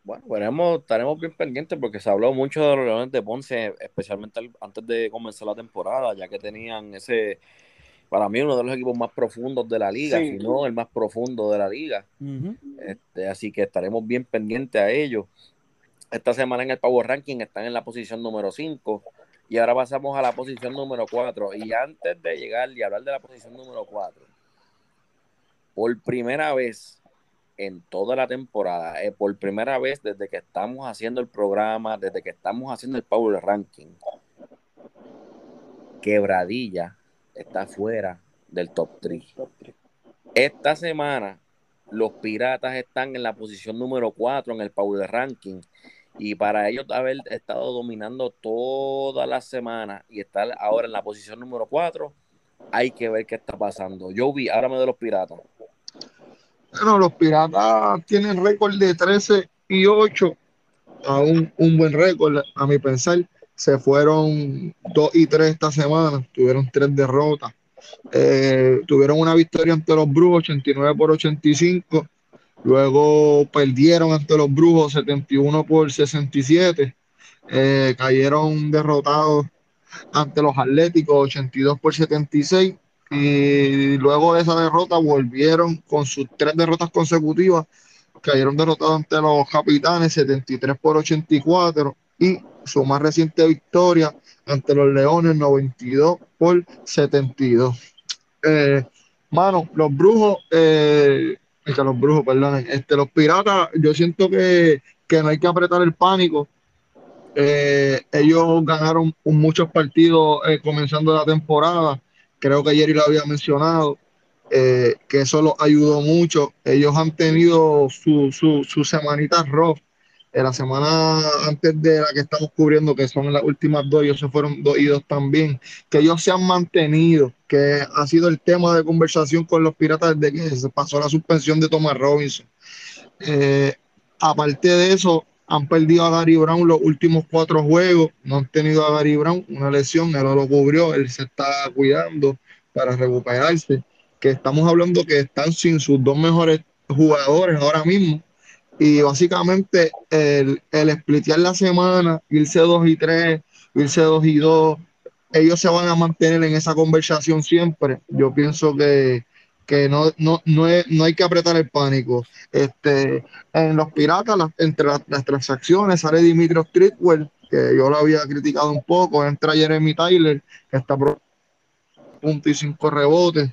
Bueno, veremos, estaremos bien pendientes porque se habló mucho de los Leones de Ponce, especialmente al- antes de comenzar la temporada, ya que tenían ese, para mí, uno de los equipos más profundos de la liga, Sí. si no el más profundo de la liga. Este, así que estaremos bien pendientes a ellos. Esta semana en el Power Ranking están en la posición número 5 y ahora pasamos a la posición número 4. Y antes de llegar y hablar de la posición número 4, por primera vez en toda la temporada, eh, por primera vez desde que estamos haciendo el programa, desde que estamos haciendo el Power Ranking, Quebradilla está fuera del top 3. Esta semana los Piratas están en la posición número 4 en el Power Ranking y para ellos haber estado dominando toda la semana y estar ahora en la posición número 4, hay que ver qué está pasando. Yo vi, háblame de los Piratas. Bueno, los Piratas tienen récord de 13 y 8, aún un buen récord a mi pensar. Se fueron 2 y 3 esta semana, tuvieron 3 derrotas. Eh, tuvieron una victoria ante los Brujos 89 por 85. Luego perdieron ante los Brujos 71 por 67. Eh, cayeron derrotados ante los Atléticos 82 por 76 y luego de esa derrota volvieron con sus tres derrotas consecutivas, cayeron derrotados ante los Capitanes 73 por 84 y su más reciente victoria ante los Leones 92 por 72. Eh, mano, los brujos, eh, los brujos, perdonen, este, los piratas, yo siento que, que no hay que apretar el pánico. Eh, ellos ganaron muchos partidos eh, comenzando la temporada. Creo que Jerry lo había mencionado, eh, que eso los ayudó mucho. Ellos han tenido su, su, su semanitas rough. En la semana antes de la que estamos cubriendo, que son las últimas dos, ellos se fueron dos y dos también, que ellos se han mantenido, que ha sido el tema de conversación con los piratas desde que se pasó la suspensión de Thomas Robinson. Eh, aparte de eso, han perdido a Gary Brown los últimos cuatro juegos, no han tenido a Gary Brown, una lesión, él lo cubrió, él se está cuidando para recuperarse, que estamos hablando que están sin sus dos mejores jugadores ahora mismo, y básicamente el, el splitear la semana, irse 2 y 3, irse 2 y 2, ellos se van a mantener en esa conversación siempre. Yo pienso que, que no, no, no, no hay que apretar el pánico. Este, en los piratas, entre las, transacciones, sale Dimitri Streetwell, que yo lo había criticado un poco, entra Jeremy Tyler, que está por punto y cinco rebotes,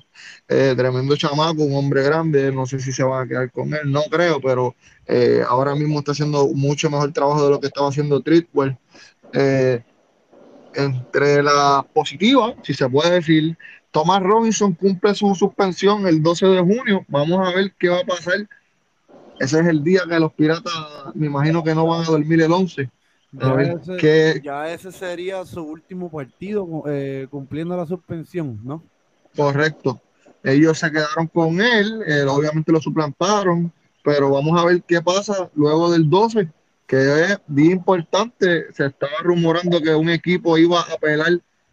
eh, tremendo chamaco, un hombre grande, no sé si se va a quedar con él, no creo, pero eh, ahora mismo está haciendo mucho mejor trabajo de lo que estaba haciendo Treatwell. Eh, entre las positivas, si se puede decir, Thomas Robinson cumple su suspensión el 12 de junio. Vamos a ver qué va a pasar. Ese es el día que los piratas, me imagino que no van a dormir el 11. A Ya ese, qué- ya ese sería su último partido eh, cumpliendo la suspensión, ¿no? Correcto. Ellos se quedaron con él, obviamente lo suplantaron, pero vamos a ver qué pasa luego del 12, que es bien importante. Se estaba rumorando que un equipo iba a apelar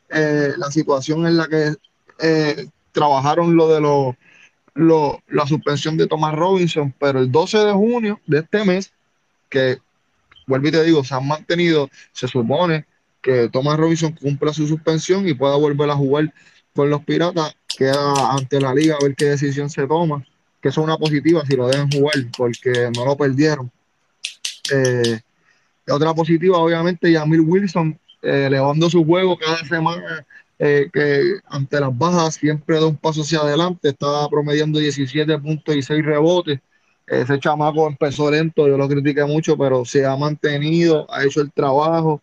eh, la situación en la que eh, trabajaron lo de lo, la suspensión de Thomas Robinson, pero el 12 de junio de este mes, que vuelvo y te digo, se han mantenido, se supone que Thomas Robinson cumpla su suspensión y pueda volver a jugar con los Piratas, queda ante la liga a ver qué decisión se toma, que es una positiva si lo dejan jugar, porque no lo perdieron. Eh, otra positiva, obviamente, Yamil Wilson eh, elevando su juego cada semana, eh, que ante las bajas siempre da un paso hacia adelante, está promediando 17 puntos y 6 rebotes. Ese chamaco empezó lento, yo lo critiqué mucho, pero se ha mantenido, ha hecho el trabajo.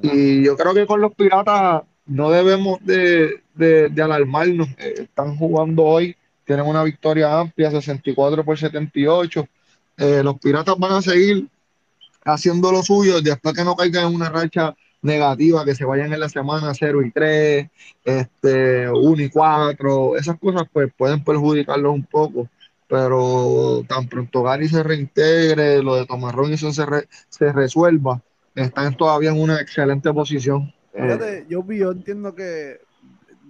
Y yo creo que con los Piratas no debemos de, de, alarmarnos. Eh, están jugando hoy, tienen una victoria amplia, 64 por 78. los Piratas van a seguir haciendo lo suyo después que no caigan en una racha negativa, que se vayan en la semana 0 y 3, este, 1 y 4, esas cosas pues pueden perjudicarlos un poco, pero tan pronto Gary se reintegre, lo de Tomás Robinson se, se resuelva, están todavía en una excelente posición. Fíjate, yo, yo entiendo que,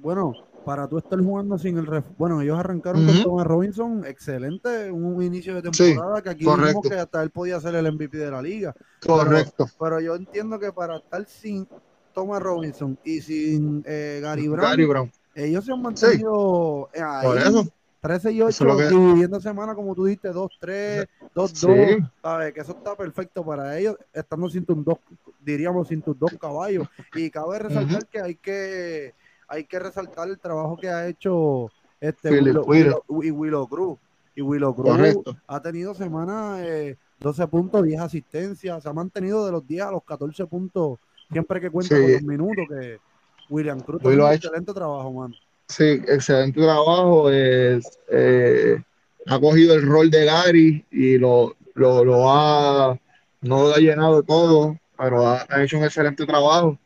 bueno, para tú estar jugando sin el ref bueno ellos arrancaron con Thomas Robinson excelente un inicio de temporada que aquí vimos que hasta él podía ser el MVP de la liga. Correcto. pero, yo entiendo que para estar sin Thomas Robinson y sin eh, Gary, Brown, ellos se han mantenido ahí, Por eso. 13 y 8 dividiendo semana como tú dijiste 2 3 2 2 sabes que eso está perfecto para ellos estando sin tus dos diríamos sin tus dos caballos. Y cabe resaltar que hay que hay que resaltar el trabajo que ha hecho este Willow, y Willow Cruz. Y Willow Cruz ha tenido semanas eh, 12 puntos, 10 asistencias, se ha mantenido de los 10 a los 14 puntos siempre que cuenta con los minutos que William Cruz ha hecho excelente trabajo, mano. Sí, excelente trabajo. Es, eh, ha cogido el rol de Gary y lo, lo, ha, no lo ha llenado todo, pero ha, hecho un excelente trabajo.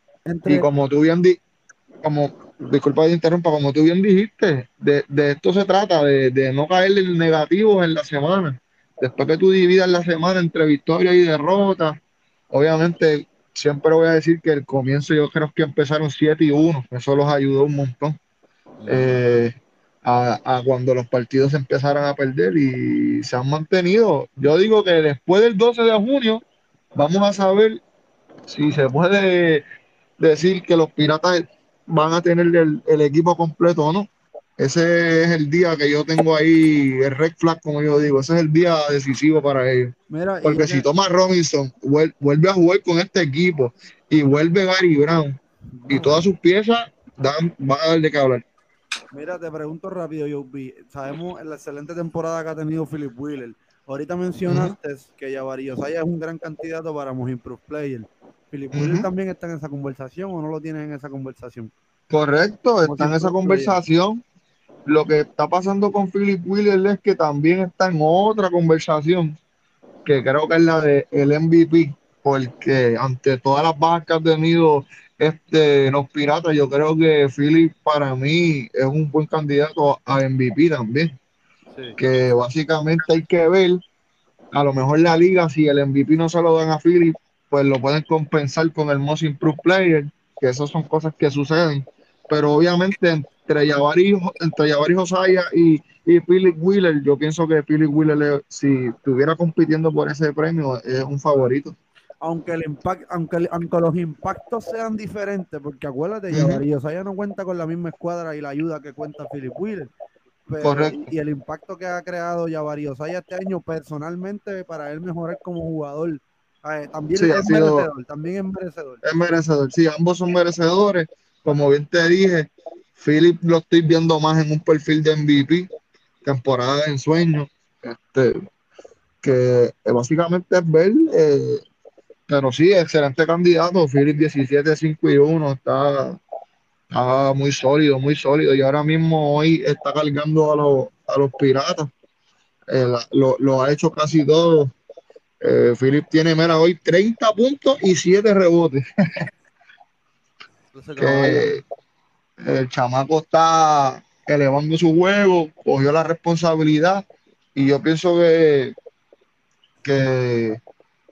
y como tú bien di, como disculpa que interrumpa, como tú bien dijiste, de, esto se trata, de, no caer en negativos en la semana. Después que tú dividas la semana entre victoria y derrota, obviamente siempre voy a decir que el comienzo yo creo que empezaron 7 y 1, eso los ayudó un montón. Eh, a, cuando los partidos empezaron a perder y se han mantenido. Yo digo que después del 12 de junio vamos a saber si se puede decir que los piratas van a tener el, equipo completo o no. Ese es el día que yo tengo ahí el red flag, como yo digo. Ese es el día decisivo para ellos. Porque si Thomas Robinson vuelve a jugar con este equipo y vuelve Gary Brown y todas sus piezas, dan, van a dar de qué hablar. Mira, te pregunto rápido, yo Sabemos la excelente temporada que ha tenido Philip Wheeler. Ahorita mencionaste que Jabari Osaya es un gran candidato para Most Improved Player. Philip también está en esa conversación o no lo tiene en esa conversación. Correcto, está en esa conversación. Lo que está pasando con Philip Wheeler es que también está en otra conversación, que creo que es la de el MVP, porque ante todas las bajas que ha tenido este, los piratas, yo creo que Philip para mí es un buen candidato a MVP también. Que básicamente hay que ver, a lo mejor la liga, si el MVP no se lo dan a Philip, pues lo pueden compensar con el Most Improved Player, que esas son cosas que suceden. Pero obviamente entre Jabari, entre Josaya y, y Philip Wheeler, yo pienso que Philip Wheeler, si estuviera compitiendo por ese premio, es un favorito. Aunque el impacto, aunque, aunque los impactos sean diferentes, porque acuérdate, uh Josaya no cuenta con la misma escuadra y la ayuda que cuenta Philip Wheeler. Correcto. Y el impacto que ha creado Jabari Osaya este año personalmente para él mejorar como jugador también es merecedor, también es merecedor. Es merecedor, sí, ambos son merecedores. Como bien te dije, Philip lo estoy viendo más en un perfil de MVP, temporada en sueño, este, que básicamente es ver, eh, pero sí, excelente candidato, Philip 17, 5 y 1, está, muy sólido, muy sólido, y ahora mismo hoy está cargando a, los, a los piratas, eh, lo, lo ha hecho casi todo, eh, Philip tiene, mera hoy 30 puntos y 7 rebotes. el chamaco está elevando su juego, cogió la responsabilidad y yo pienso que, que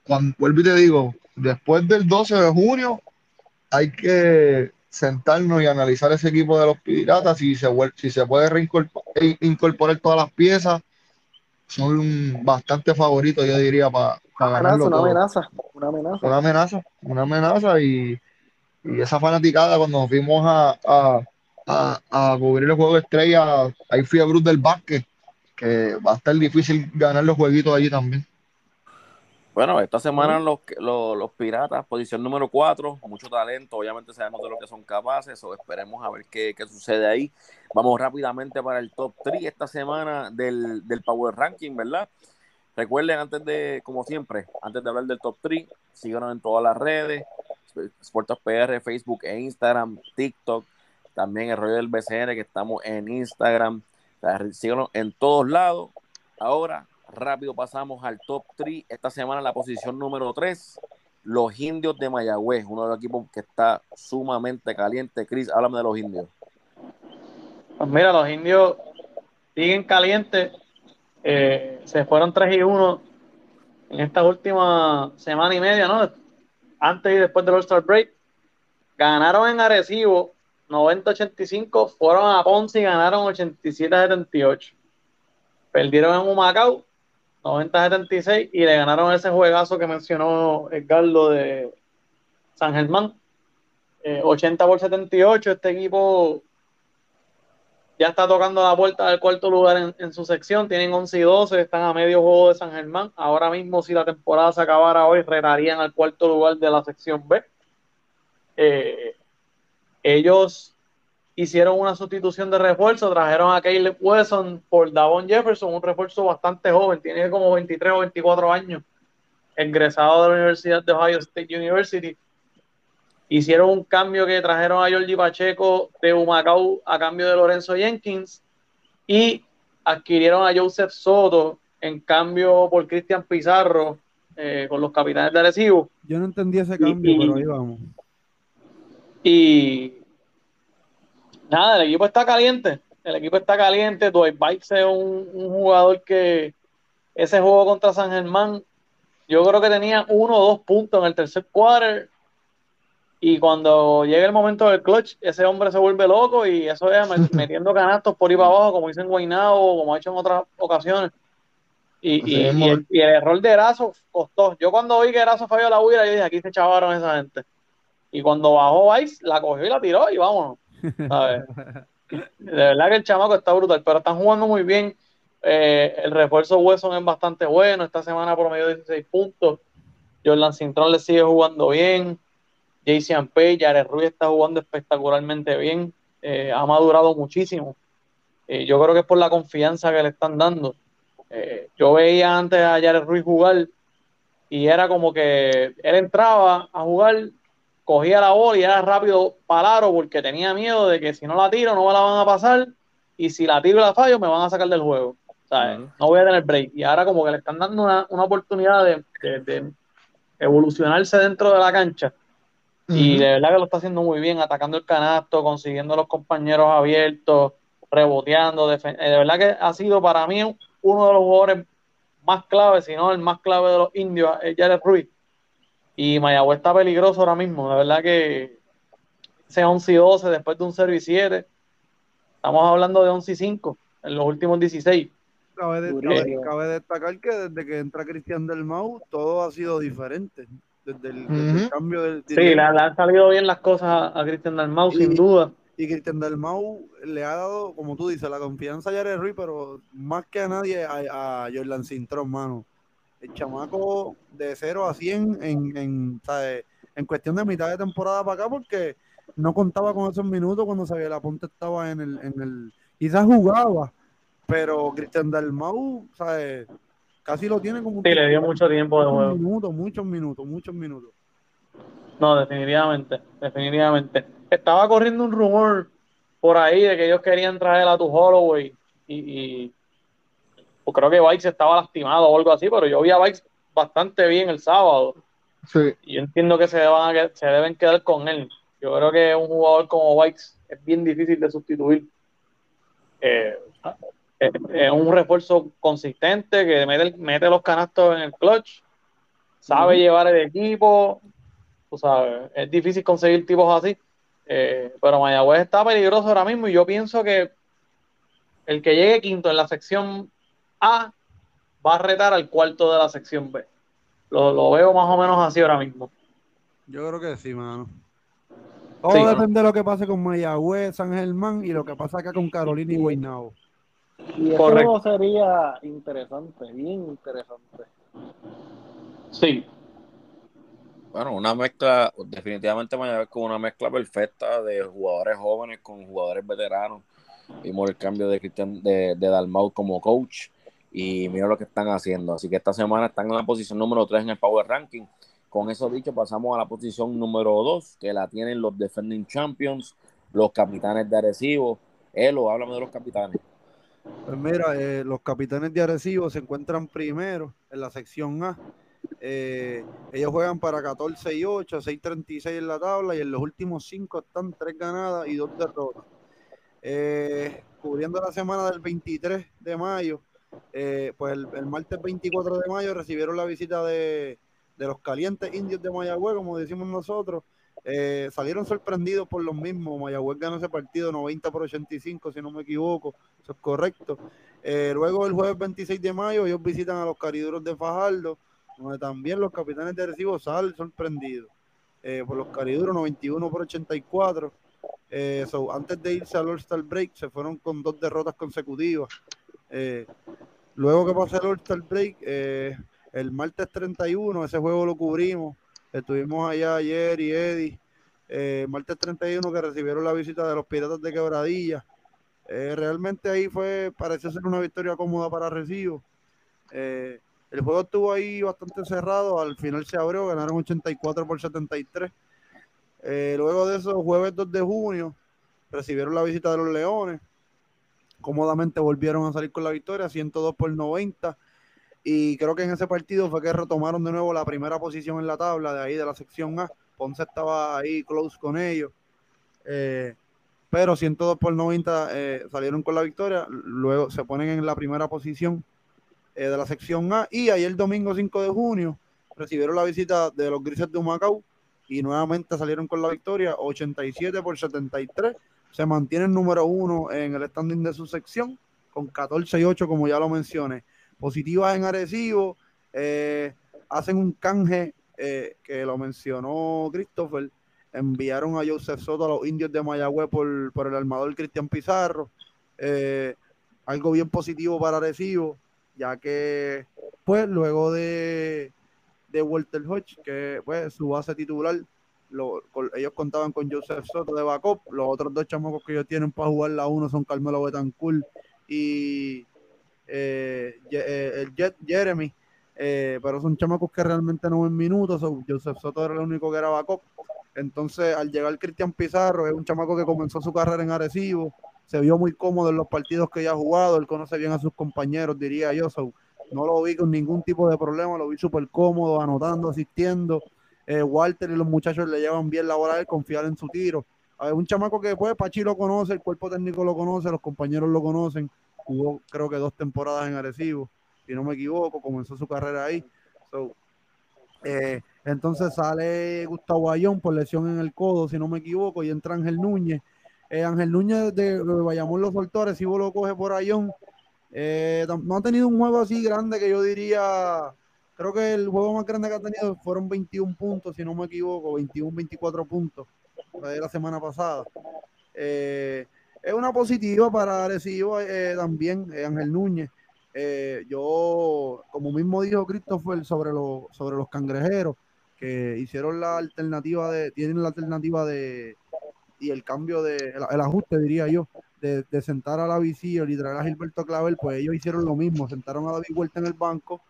cuando vuelvo y te digo, después del 12 de junio hay que sentarnos y analizar ese equipo de los Piratas, si se, si se puede reincorporar todas las piezas, son bastante favoritos, yo diría, para, Una amenaza, una amenaza. Una amenaza, una amenaza y, esa fanaticada cuando nos fuimos a, a, cubrir el juego de estrella, ahí fui a Cruz del Básquet, que va a estar difícil ganar los jueguitos allí también. Bueno, esta semana los, los, Piratas, posición número 4, mucho talento, obviamente sabemos de lo que son capaces, o esperemos a ver qué, sucede ahí. Vamos rápidamente para el top 3 esta semana del, Power Ranking, ¿verdad? Recuerden, antes de, como siempre, antes de hablar del top 3, síganos en todas las redes, Sportos PR, Facebook e Instagram, TikTok, también el rollo del BCN, que estamos en Instagram, síganos en todos lados. Ahora, Rápido pasamos al top 3. Esta semana la posición número 3, los indios de Mayagüez, uno de los equipos que está sumamente caliente. Chris, háblame de los indios. Pues mira, los indios siguen calientes. Eh, se fueron 3 y 1 en esta última semana y media, ¿no? Antes y después del All-Star Break. Ganaron en Arecibo 90-85, fueron a Ponce y ganaron 87-78. Perdieron en Humacao 90-76 y le ganaron ese juegazo que mencionó Edgardo de San Germán. 80 eh, por 78, este equipo ya está tocando la puerta del cuarto lugar en, su sección, tienen 11 y 12, están a medio juego de San Germán. Ahora mismo, si la temporada se acabara hoy, retarían al cuarto lugar de la sección B. Eh, ellos hicieron una sustitución de refuerzo, trajeron a Caleb Wesson por Davon Jefferson, un refuerzo bastante joven, tiene como 23 o 24 años, egresado de la Universidad de Ohio State University. Hicieron un cambio que trajeron a Jordi Pacheco de Humacao a cambio de Lorenzo Jenkins y adquirieron a Joseph Soto en cambio por Cristian Pizarro eh, con los capitanes de Arecibo. Yo no entendí ese cambio, pero ahí vamos. Y nada, el equipo está caliente. El equipo está caliente. Dwight Bikes es un, jugador que ese juego contra San Germán, yo creo que tenía uno o dos puntos en el tercer quarter. Y cuando llega el momento del clutch, ese hombre se vuelve loco y eso es metiendo canastos por ahí para abajo, como dicen Guaynabo, como ha hecho en otras ocasiones. Y, el, error de Erazo costó. Yo cuando vi que Erazo falló la huida, yo dije, aquí se chavaron esa gente. Y cuando bajó Vice, la cogió y la tiró y vámonos. De verdad que el chamaco está brutal, pero están jugando muy bien. Eh, el refuerzo Wesson es bastante bueno. Esta semana promedio 16 puntos. Jordan Cintrón le sigue jugando bien. JC Ampey, Jared Ruiz está jugando espectacularmente bien. Eh, ha madurado muchísimo. Eh, yo creo que es por la confianza que le están dando. yo veía antes a Jared Ruiz jugar y era como que él entraba a jugar cogía la bola y era rápido pararo porque tenía miedo de que si no la tiro no me la van a pasar y si la tiro y la fallo me van a sacar del juego. No voy a tener break. Y ahora como que le están dando una, oportunidad de, evolucionarse dentro de la cancha. Y de verdad que lo está haciendo muy bien, atacando el canasto, consiguiendo los compañeros abiertos, reboteando. Eh, de verdad que ha sido para mí uno de los jugadores más claves, si no el más clave de los indios, es Jared Ruiz y Mayagüez está peligroso ahora mismo. La verdad que ese 11 y 12 después de un 0 y 7. Estamos hablando de 11 y 5 en los últimos 16. Cabe, destacar que desde que entra Cristian Del Mau todo ha sido diferente. Desde el, cambio del. Sí, le, han salido bien las cosas a, Cristian Del Mau, sin duda. Y Cristian Del Mau le ha dado, como tú dices, la confianza a Jared Ruiz, pero más que a nadie a, a Jordan Cintrón, mano el chamaco de 0 a 100 en, en, en cuestión de mitad de temporada para acá, porque no contaba con esos minutos cuando sabía la punta estaba en el, en el quizás jugaba, pero Cristian Dalmau, ¿sabes? Casi lo tiene como sí, le dio mucho tiempo de juego. Minutos, muchos minutos, muchos minutos. No, definitivamente, definitivamente. Estaba corriendo un rumor por ahí de que ellos querían traer a tu Holloway y pues creo que Bikes estaba lastimado o algo así, pero yo vi a Bikes bastante bien el sábado. Sí. Y yo entiendo que se, se deben quedar con él. Yo creo que un jugador como Bikes es bien difícil de sustituir. Eh, es un refuerzo consistente que mete, mete, los canastos en el clutch, sabe llevar el equipo, tú sabes, es difícil conseguir tipos así. Eh, pero Mayagüez está peligroso ahora mismo y yo pienso que el que llegue quinto en la sección A va a retar al cuarto de la sección B. Lo, lo veo más o menos así ahora mismo. Yo creo que sí, mano. Todo Sí. depende de lo que pase con Mayagüez, San Germán y lo que pasa acá con Carolina y Guaynabo. Y ese Correcto. juego sería interesante, bien interesante. Sí, Bueno, una mezcla, definitivamente Mayagüez con una mezcla perfecta de jugadores jóvenes con jugadores veteranos. Vimos el cambio de Cristian de, de Dalmau como coach y mira lo que están haciendo. Así que esta semana están en la posición número 3 en el Power Ranking. Con eso dicho, pasamos a la posición número 2, que la tienen los Defending Champions, los capitanes de Arecibo. Elo, háblame de los capitanes. Pues mira, eh, los capitanes de Arecibo se encuentran primero en la sección A. Eh, ellos juegan para 14 y 8, 6.36 en la tabla y en los últimos 5 están 3 ganadas y 2 derrotas. Eh, cubriendo la semana del 23 de mayo, eh, pues el, el martes 24 de mayo recibieron la visita de, de los calientes indios de Mayagüez, como decimos nosotros. Eh, salieron sorprendidos por los mismos. Mayagüez ganó ese partido 90 por 85, si no me equivoco. Eso es correcto. Eh, luego el jueves 26 de mayo ellos visitan a los cariduros de Fajardo, donde también los capitanes de Arecibo salen sorprendidos eh, por los cariduros 91 por 84. Eh, so, antes de irse al All-Star Break se fueron con dos derrotas consecutivas. Luego que pasó el All-Star Break, el martes 31, ese juego lo cubrimos. Estuvimos allá ayer y Eddie. Eh, martes 31 que recibieron la visita de los Piratas de Quebradilla. Eh, realmente ahí fue, pareció ser una victoria cómoda para Recibo. Eh, el juego estuvo ahí bastante cerrado, al final se abrió, ganaron 84 por 73. Eh, luego de eso, jueves 2 de junio, recibieron la visita de los Leones. Cómodamente volvieron a salir con la victoria, 102 por 90. Y creo que en ese partido fue que retomaron de nuevo la primera posición en la tabla de ahí de la sección A. Ponce estaba ahí close con ellos. Eh, pero 102 por 90 eh, salieron con la victoria. Luego se ponen en la primera posición eh, de la sección A. Y ayer domingo 5 de junio recibieron la visita de los Grises de Humacao y nuevamente salieron con la victoria 87 por 73. Se mantienen número uno en el standing de su sección con 14 y 8 como ya lo mencioné. Positivas en Arecibo, eh, hacen un canje eh, que lo mencionó Christopher, enviaron a Joseph Soto a los indios de Mayagüez por, por el armador Cristian Pizarro. Eh, algo bien positivo para Arecibo, ya que pues luego de, de Walter Hodge, que pues su base titular, ellos contaban con Joseph Soto de backup, los otros dos chamacos que ellos tienen para jugar la uno son Carmelo Betancourt y eh, eh, el Jet Jeremy, eh, pero son chamacos que realmente no ven minutos, Joseph Soto era el único que era backup. Entonces, al llegar Cristian Pizarro, es un chamaco que comenzó su carrera en Arecibo, se vio muy cómodo en los partidos que ya ha jugado, él conoce bien a sus compañeros, diría yo, so, no lo vi con ningún tipo de problema, lo vi súper cómodo, anotando, asistiendo. Eh, Walter y los muchachos le llevan bien la bola confiar en su tiro. A ver, un chamaco que pues Pachi lo conoce, el cuerpo técnico lo conoce, los compañeros lo conocen, jugó creo que dos temporadas en Arecibo, si no me equivoco, comenzó su carrera ahí. Eh, entonces sale Gustavo Ayón por lesión en el codo, si no me equivoco, y entra Ángel Núñez. Eh, Ángel Núñez de, de Bayamón los soltó, Arecibo lo coge por Ayón. Eh, no ha tenido un juego así grande que yo diría, creo que el juego más grande que ha tenido fueron 21 puntos, si no me equivoco, 21, 24 puntos de la semana pasada. Eh, es una positiva para Arecibo eh, también, eh, Ángel Núñez. Eh, yo, como mismo dijo Christopher sobre, los sobre los cangrejeros, que hicieron la alternativa de, tienen la alternativa de, y el cambio de, el, ajuste diría yo, de, sentar a la Vicillo y traer a Gilberto Clavel, pues ellos hicieron lo mismo, sentaron a David Huerta en el banco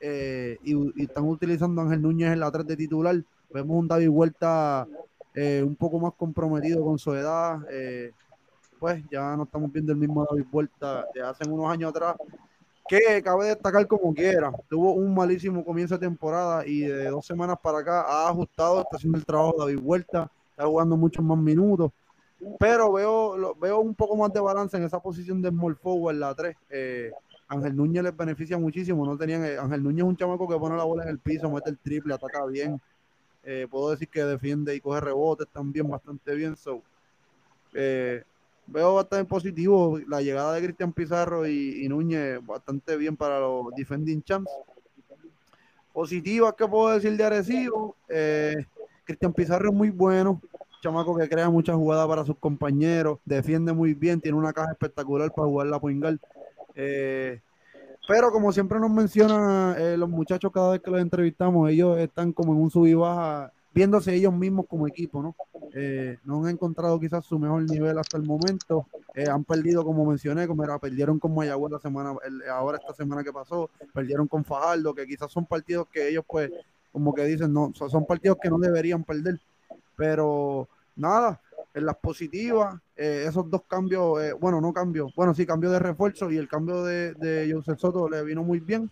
y, están utilizando a Ángel Núñez en la 3 de titular. Vemos un David Huerta un poco más comprometido con su edad. Pues ya no estamos viendo el mismo David Huerta de hace unos años atrás, que cabe destacar como quiera. Tuvo un malísimo comienzo de temporada y de dos semanas para acá ha ajustado, está haciendo el trabajo David Huerta, está jugando muchos más minutos. Pero veo, veo un poco más de balance en esa posición de small forward, la 3. Eh, Ángel Núñez les beneficia muchísimo. No tenían, eh, Ángel Núñez es un chamaco que pone la bola en el piso, mete el triple, ataca bien. Eh, puedo decir que defiende y coge rebotes también bastante bien. So, eh, veo bastante positivo la llegada de Cristian Pizarro y, Núñez bastante bien para los defending champs. Positivas que puedo decir de Arecibo. Eh, Cristian Pizarro es muy bueno, chamaco que crea muchas jugadas para sus compañeros, defiende muy bien, tiene una caja espectacular para jugar la Poingal. Eh, pero como siempre nos mencionan eh, los muchachos cada vez que los entrevistamos, ellos están como en un sub y baja, viéndose ellos mismos como equipo, ¿no? Eh, no han encontrado quizás su mejor nivel hasta el momento. Eh, han perdido, como mencioné, como perdieron con Mayagüez la semana, ahora esta semana que pasó, perdieron con Fajardo, que quizás son partidos que ellos, pues, como que dicen, no, son partidos que no deberían perder. Pero nada, en las positivas, eh, esos dos cambios, bueno, no cambios, bueno, sí, cambio de refuerzo y el cambio de, de Joseph Soto le vino muy bien.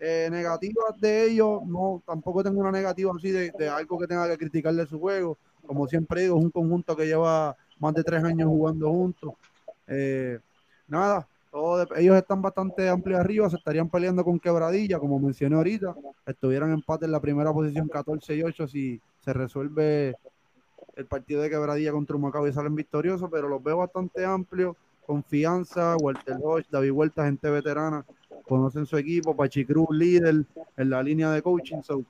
Negativas de ellos, no, tampoco tengo una negativa así de, algo que tenga que criticar de su juego como siempre digo, es un conjunto que lleva más de tres años jugando juntos. Eh, nada, ellos están bastante amplios arriba, se estarían peleando con Quebradilla, como mencioné ahorita. Estuvieran empate en la primera posición 14 y 8 si se resuelve el partido de Quebradilla contra Humacao y salen victoriosos, pero los veo bastante amplios. Confianza, Walter Lodge, David Huerta, gente veterana, conocen su equipo, Pachi Cruz, líder en la línea de coaching. So,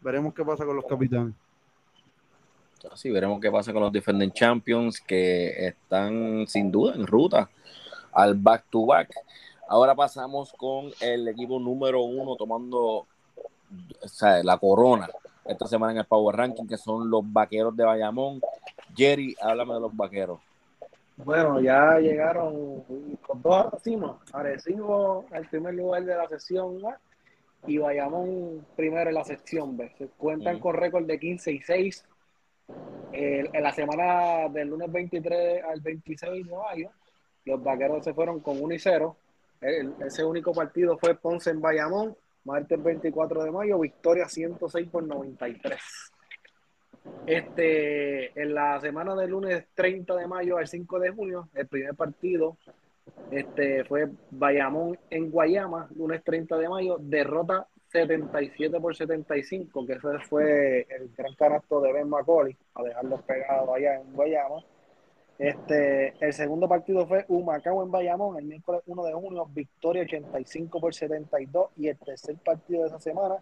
veremos qué pasa con los capitanes. Así veremos qué pasa con los Defending Champions que están sin duda en ruta al back to back. Ahora pasamos con el equipo número uno tomando la corona esta semana en el Power Ranking, que son los vaqueros de Bayamón. Jerry, háblame de los vaqueros. Bueno, ya llegaron con dos Arecibo, Arecibo el primer lugar de la sesión A y Bayamón primero en la sección B. Se cuentan con récord de 15 y 6 en la semana del lunes 23 al 26 de mayo, los vaqueros se fueron con 1 y 0. ese único partido fue Ponce en Bayamón, martes 24 de mayo, victoria 106 por 93. Este, en la semana del lunes 30 de mayo al 5 de junio, el primer partido este, fue Bayamón en Guayama, lunes 30 de mayo, derrota 77 por 75, que ese fue el gran canasto de Ben McCauley, a dejarlos pegados allá en Guayama. Este, el segundo partido fue Humacao en Bayamón, el miércoles 1 de junio, victoria 85 por 72. Y el tercer partido de esa semana,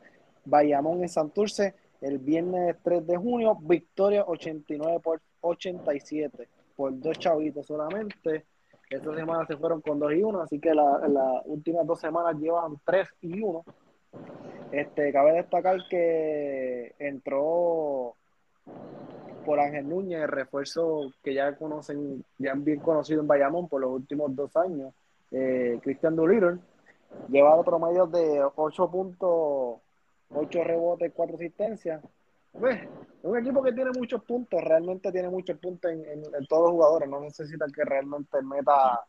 Bayamón en Santurce, el viernes 3 de junio, victoria 89 por 87, por dos chavitos solamente. Esta semana se fueron con 2 y 1, así que las últimas dos semanas llevan 3 y 1 este, cabe destacar que entró por Ángel Núñez, refuerzo que ya conocen, ya han bien conocido en Bayamón por los últimos dos años, eh, Cristian Doolittle, llevado promedio de 8 puntos, 8 rebotes, 4 asistencias. Pues, es un equipo que tiene muchos puntos, realmente tiene muchos puntos en, en todos los jugadores, no necesita que realmente meta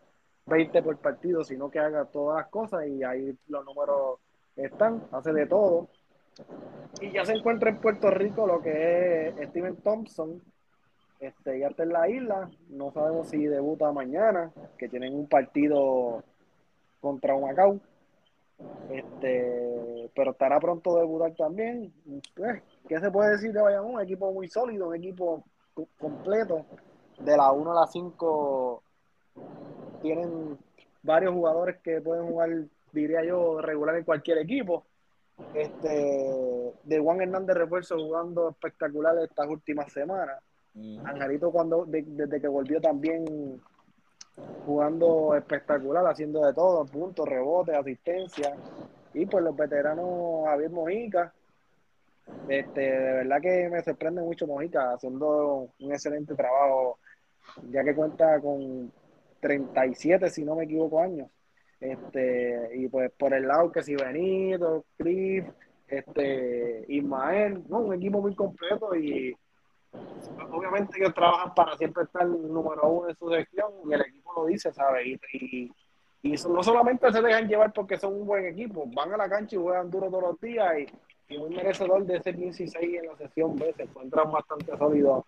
20 por partido, sino que haga todas las cosas y ahí los números están, hace de todo. Y ya se encuentra en Puerto Rico lo que es Steven Thompson. Este, ya está en la isla. No sabemos si debuta mañana, que tienen un partido contra Humacao. Este, pero estará pronto a debutar también. Pues, ¿Qué se puede decir de Bayamón? Un equipo muy sólido, un equipo completo. De la 1 a la 5 tienen varios jugadores que pueden jugar diría yo, regular en cualquier equipo. Este, de Juan Hernández refuerzo jugando espectacular estas últimas semanas. Angelito cuando desde que volvió también jugando espectacular, haciendo de todo, puntos, rebotes, asistencia. Y pues los veteranos Javier Mojica. Este, de verdad que me sorprende mucho Mojica haciendo un excelente trabajo, ya que cuenta con 37, si no me equivoco, años. Este, y pues por el lado que si Benito, Chris, este, Ismael, ¿no? un equipo muy completo y obviamente ellos trabajan para siempre estar número uno en su sección y el equipo lo dice, ¿sabes? Y, y, no solamente se dejan llevar porque son un buen equipo, van a la cancha y juegan duro todos los días y, y muy merecedor de ese 15 y 6 en la sesión B, se encuentran bastante sólidos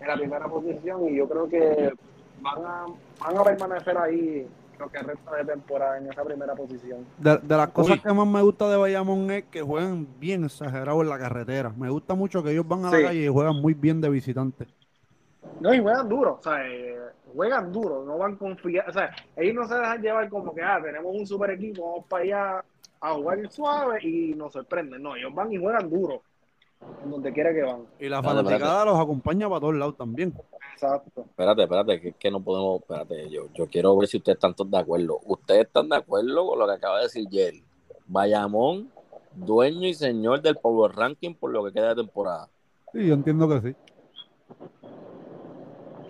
en la primera posición y yo creo que van a, van a permanecer ahí lo que resta de temporada en esa primera posición. De, de las cosas Uy. que más me gusta de Bayamón es que juegan bien exagerados en la carretera. Me gusta mucho que ellos van a la calle y juegan muy bien de visitantes. No, y juegan duro, o sea, eh, juegan duro, no van confiados, o sea, ellos no se dejan llevar como que, ah, tenemos un super equipo, vamos para allá a jugar suave y nos sorprenden. No, ellos van y juegan duro, donde quiera que van. Y la Espérate, fanaticada los acompaña para todos lados también. Exacto. Espérate, espérate, que, que no podemos, espérate, yo, yo quiero ver si ustedes están todos de acuerdo. ¿Ustedes están de acuerdo con lo que acaba de decir Jerry? Bayamón, dueño y señor del Power Ranking por lo que queda de temporada. Sí, yo entiendo que sí.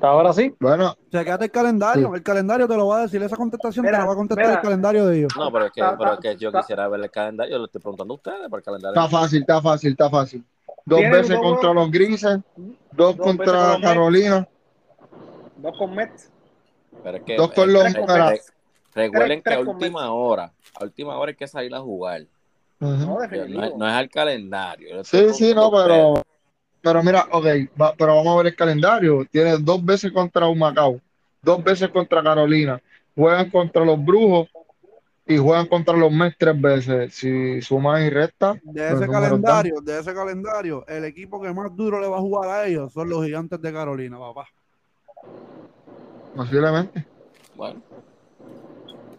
Ahora sí. Bueno, Checate el calendario. El calendario te lo va a decir. Esa contestación te la va a contestar mira. el calendario de ellos. No, pero es que, pero es que yo quisiera ver el calendario, yo lo estoy preguntando a ustedes por el calendario. está fácil, está fácil, está fácil. Dos Tienen veces dos- contra los grises, dos dos veces con contra. Carolina. Dos con Mets. Pero es que, Dos con los- recuerden que a última hora, a última hora hay que salir a jugar. No, es- no es al calendario. Sí, sí, no, pero, pero mira, ok, va- pero vamos a ver el calendario. Tiene dos veces contra Humacao, dos veces contra Carolina, juegan contra los Brujos y juegan contra los Mets tres veces. Si suman y restan, De ese calendario, de ese calendario, el equipo que más duro le va a jugar a ellos son los gigantes de Carolina, papá. posiblemente. Bueno,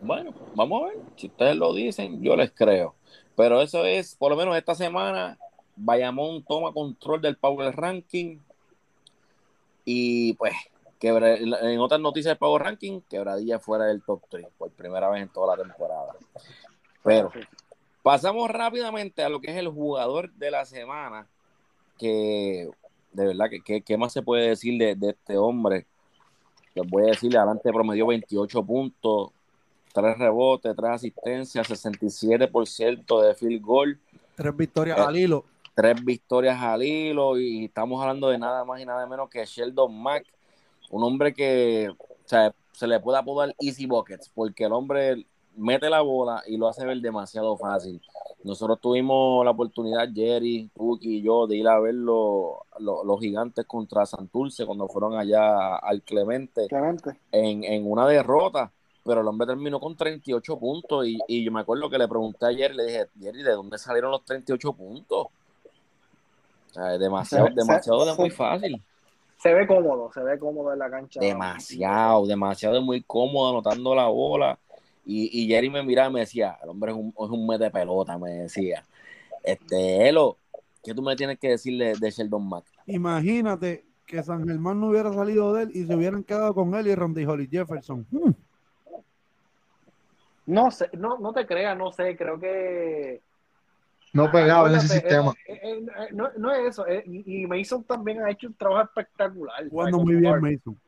bueno, vamos a ver. Si ustedes lo dicen, yo les creo. Pero eso es, por lo menos esta semana, Bayamón toma control del Power Ranking. Y pues, quebra- en otras noticias del Power Ranking, quebradilla fuera del top 3 por primera vez en toda la temporada. Pero pasamos rápidamente a lo que es el jugador de la semana. Que de verdad, que que- ¿qué más se puede decir de, de este hombre? Les voy a decir, adelante promedió 28 puntos, 3 rebotes, 3 asistencias, 67% de field goal, Tres victorias Eh, al hilo. 3 victorias al hilo y estamos hablando de nada más y nada menos que Sheldon Mack, un hombre que o sea, se le puede apodar Easy Buckets porque el hombre mete la bola y lo hace ver demasiado fácil. Nosotros tuvimos la oportunidad, Jerry, Puki y yo, de ir a ver los, gigantes contra Santurce cuando fueron allá al Clemente Clemente. en, en una derrota, pero el hombre terminó con 38 puntos y, y yo me acuerdo que le pregunté ayer, le dije, Jerry, ¿de dónde salieron los 38 puntos? O sea, es demasiado, Se- se- demasiado de muy fácil. Se ve cómodo, se ve cómodo en la cancha. Demasiado, demasiado de muy cómodo anotando la bola. Y, y Jerry me miraba y me decía, el hombre es un, es un mes de pelota, me decía. Este, Elo, ¿qué tú me tienes que decir de, de Sheldon Mack? Imagínate que San Germán no hubiera salido de él y se hubieran quedado con él y Randy Holly Jefferson. Hmm. No sé, no, no te creas, no sé, creo que No pegaba en ese sistema. eh, eh, eh, no, no es eso, y y Mason también ha hecho un trabajo espectacular. Jugando muy bien. Mason.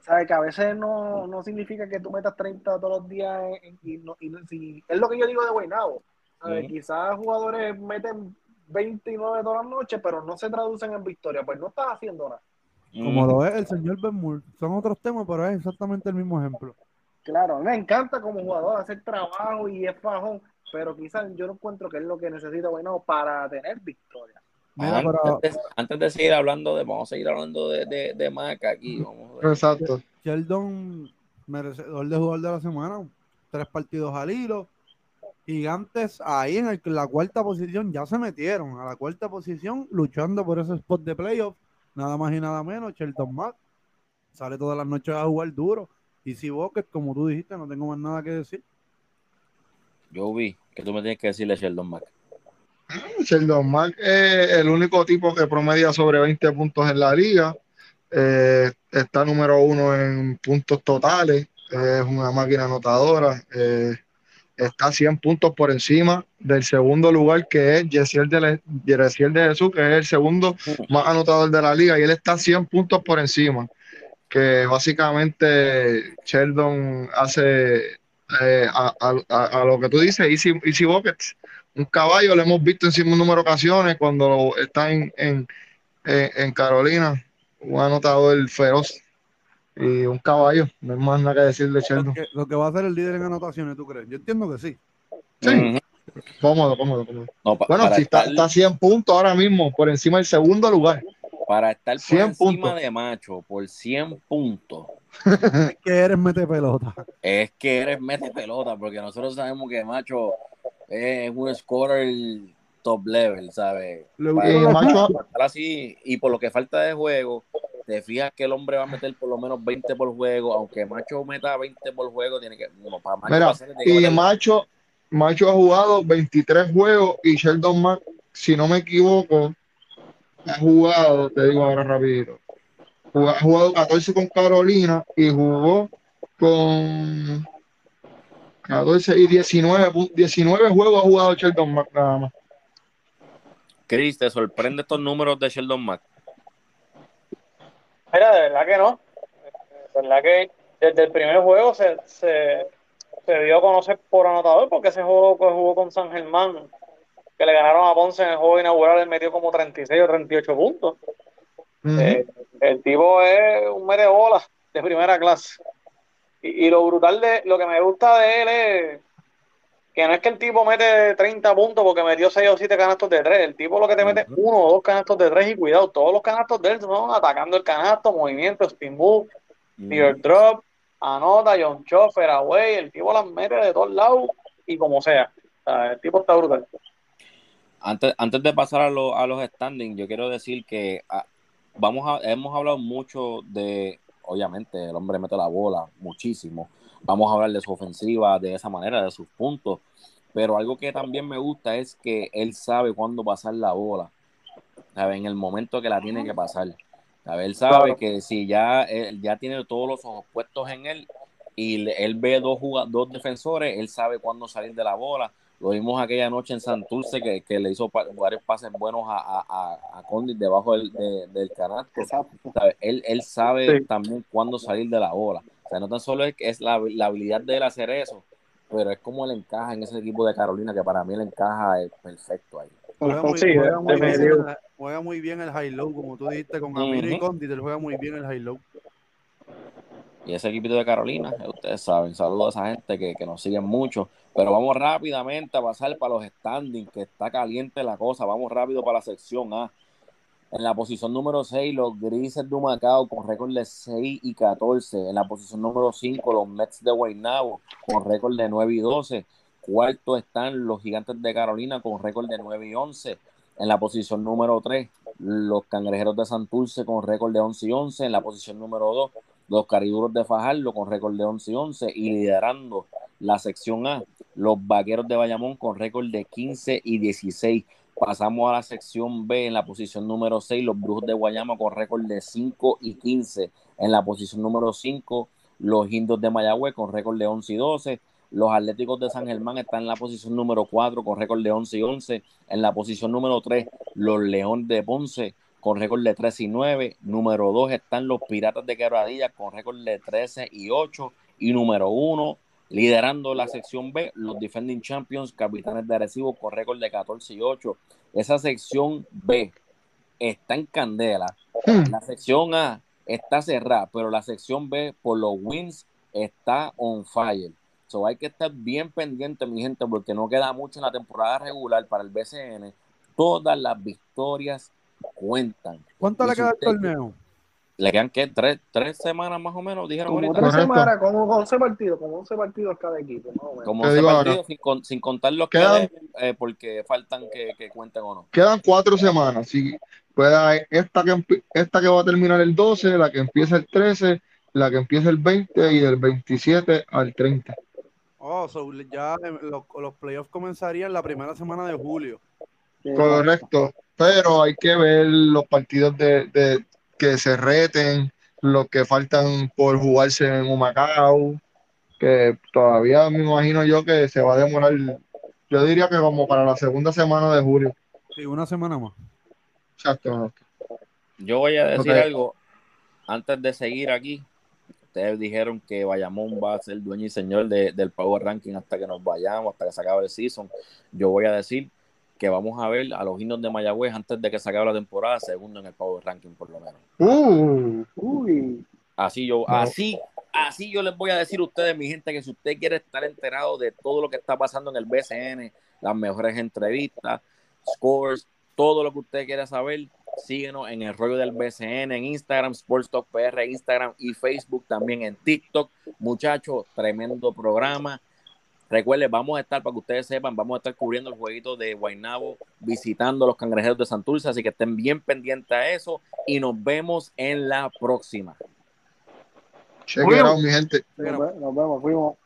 ¿Sabes? Que a veces no, no significa que tú metas 30 todos los días en- y, no, y si- es lo que yo digo de Guaynabo. Quizás jugadores meten 29 todas las noches, pero no se traducen en victoria. Pues no estás haciendo nada. Como Mm, lo es el señor Ben Moore. Son otros temas, pero es exactamente el mismo ejemplo. Claro, me encanta como jugador hacer trabajo y es fajón, pero quizás yo no encuentro que es lo que necesita Guaynabo para tener victoria. Mira, antes, pero de, antes de seguir hablando de, vamos a seguir hablando de, de, de Mack aquí. Vamos a ver. Exacto. Sheldon, merecedor de jugador de la semana. Tres partidos al hilo. Gigantes ahí en el- la cuarta posición ya se metieron a la cuarta posición luchando por ese spot de playoff. Nada más y nada menos. Sheldon Mack sale todas las noches a jugar duro. Y si Bucket, como tú dijiste, no tengo más nada que decir. Yo vi que tú me tienes que decirle a Sheldon Mack. Sheldon Mack es el único tipo que promedia sobre 20 puntos en la liga. Eh, está número uno en puntos totales. Es una máquina anotadora. Eh, está 100 puntos por encima del segundo lugar que es Yesiel de, de Jesús, que es el segundo más anotador de la liga. Y él está 100 puntos por encima. Que básicamente Sheldon hace eh, a, a- a- a lo que tú dices, Easy, easy Buckets un caballo, lo hemos visto en un número de ocasiones cuando está en, en, en, en Carolina, un anotador feroz y un caballo, no hay más nada que decir de Lo que, lo que va a ser el líder en anotaciones, ¿tú crees? Yo entiendo que sí. Sí, cómodo, cómodo, cómodo. No, pa- Bueno, si está, estar, está a 100 puntos ahora mismo, por encima del segundo lugar. Para estar por 100 encima puntos. de Macho por 100 puntos, Es que eres mete pelota. Es que eres mete pelota, porque nosotros sabemos que Macho es un scorer top level, ¿sabes? Eh, Macho, y por lo que falta de juego, te fijas que el hombre va a meter por lo menos 20 por juego, aunque Macho meta 20 por juego, tiene que, no, para Macho Mira, que y Macho, Macho ha jugado 23 juegos y Sheldon Mack, si no me equivoco, ha jugado, te digo ahora rapidito, ha jugado 14 con Carolina y jugó con 14 y 19, pu- 19 juegos ha jugado Sheldon Mack nada más. Chris, ¿te sorprende estos números de Sheldon Mack? Mira, de verdad que no. De verdad que desde el primer juego se, se, se dio a conocer por anotador porque ese juego que jugó con San Germán, que le ganaron a Ponce en el juego inaugural, él metió como 36 o 38 puntos. Ujú. Eh, el tipo es un mere bola de primera clase. Y, y lo brutal de lo que me gusta de él es que no es que el tipo mete 30 puntos porque metió 6 o 7 canastos de 3. El tipo lo que te mete uno o dos canastos de 3 y cuidado, todos los canastos de él son atacando el canasto, movimiento, spin move, tear drop, anota, John Choffer, away. El tipo las mete de todos lados y como sea. O sea, el tipo está brutal. Antes, antes de pasar a, lo- a los standings, yo quiero decir que ah, vamos a, hemos hablado mucho de, obviamente, el hombre mete la bola muchísimo. Vamos a hablar de su ofensiva de esa manera, de sus puntos. Pero algo que también me gusta es que él sabe cuándo pasar la bola. ¿sabe? En el momento que la tiene que pasar. ¿sabe? Él sabe Claro. que si ya, él ya tiene todos los ojos puestos en él y él ve dos, dos defensores, él sabe cuándo salir de la bola. Lo vimos aquella noche en Santurce que, que le hizo pa- varios pases buenos a, a, a, a Condit debajo del, de- del canasto. Él, él sabe Sí. también cuándo salir de la bola. O sea, no tan solo es, es la, la habilidad de él hacer eso, pero es como él encaja en ese equipo de Carolina, que para mí él encaja eh, perfecto ahí. Juega muy, Sí, juega muy bien, el- juega muy bien el high low, como tú dijiste con Amiro y Ujú. Condit, él juega muy bien el high low. Y ese equipito de Carolina, eh, ustedes saben, saludos a esa gente que, que nos siguen mucho. Pero vamos rápidamente a pasar para los standings, que está caliente la cosa. Vamos rápido para la sección A. En la posición número 6, los Grises de Macao con récord de 6 y 14. En la posición número 5, los Mets de Guaynabo con récord de 9 y 12. Cuarto están los Gigantes de Carolina con récord de 9 y 11. En la posición número 3, los Cangrejeros de Santurce con récord de 11 y 11. En la posición número 2, los Cariduros de Fajardo con récord de 11 y 11. Y liderando la sección A, los Vaqueros de Bayamón con récord de 15 y 16. Pasamos a la sección B en la posición número 6, los Brujos de Guayama con récord de 5 y 15. En la posición número 5, los Indios de Mayagüez con récord de 11 y 12. Los Atléticos de San Germán están en la posición número 4 con récord de 11 y 11. En la posición número 3, los Leones de Ponce con récord de 13 y 9. Número 2 están los Piratas de Quebradilla con récord de 13 y 8. Y número 1, liderando la sección B, los Defending Champions, Capitanes de Arecibo con récord de 14 y 8. Esa sección B está en candela. Hmm. La sección A está cerrada, pero la sección B, por los wins, está on fire. So hay que estar bien pendiente, mi gente, porque no queda mucho en la temporada regular para el BCN. Todas las victorias cuentan. ¿Cuánto Y le queda al usted- torneo? Le quedan que tres, tres semanas más o menos, dijeron Como ahorita. tres Correcto. semanas, como 11 partidos, como 11 partidos cada equipo, más o menos. Como Te 11 digo ahora. partidos, sin, con- sin contar los que Quedan- deben, eh, porque faltan que, que cuenten o no. Quedan cuatro semanas. Si pueda, esta, que, esta que va a terminar el 12, la que empieza el 13, la que empieza el 20 y del 27 al 30. Oh, so ya eh, los, los playoffs comenzarían la primera semana de julio. Correcto. Pero hay que ver los partidos de, de- que se reten, los que faltan por jugarse en Humacao, que todavía me imagino yo que se va a demorar, yo diría que como para la segunda semana de julio. Sí, una semana más. Exacto. Yo voy a decir algo antes de seguir aquí. Ustedes dijeron que Bayamón va a ser dueño y señor de- del Power Ranking hasta que nos vayamos, hasta que se acabe el season. Yo voy a decir que vamos a ver a los indios de Mayagüez antes de que se acabe la temporada, segundo en el Power Ranking por lo menos. Uh, Uy, Así yo, así, así yo les voy a decir a ustedes, mi gente, que si usted quiere estar enterado de todo lo que está pasando en el BCN, las mejores entrevistas, scores, todo lo que usted quiera saber, síguenos en el rollo del BCN, en Instagram, Sports Talk PR, Instagram y Facebook, también en TikTok. Muchachos, tremendo programa. Recuerden, vamos a estar, para que ustedes sepan, vamos a estar cubriendo el jueguito de Guaynabo, visitando los cangrejeros de Santurce, así que estén bien pendientes a eso y nos vemos en la próxima. Check it out, mi gente. Nos vemos, fuimos.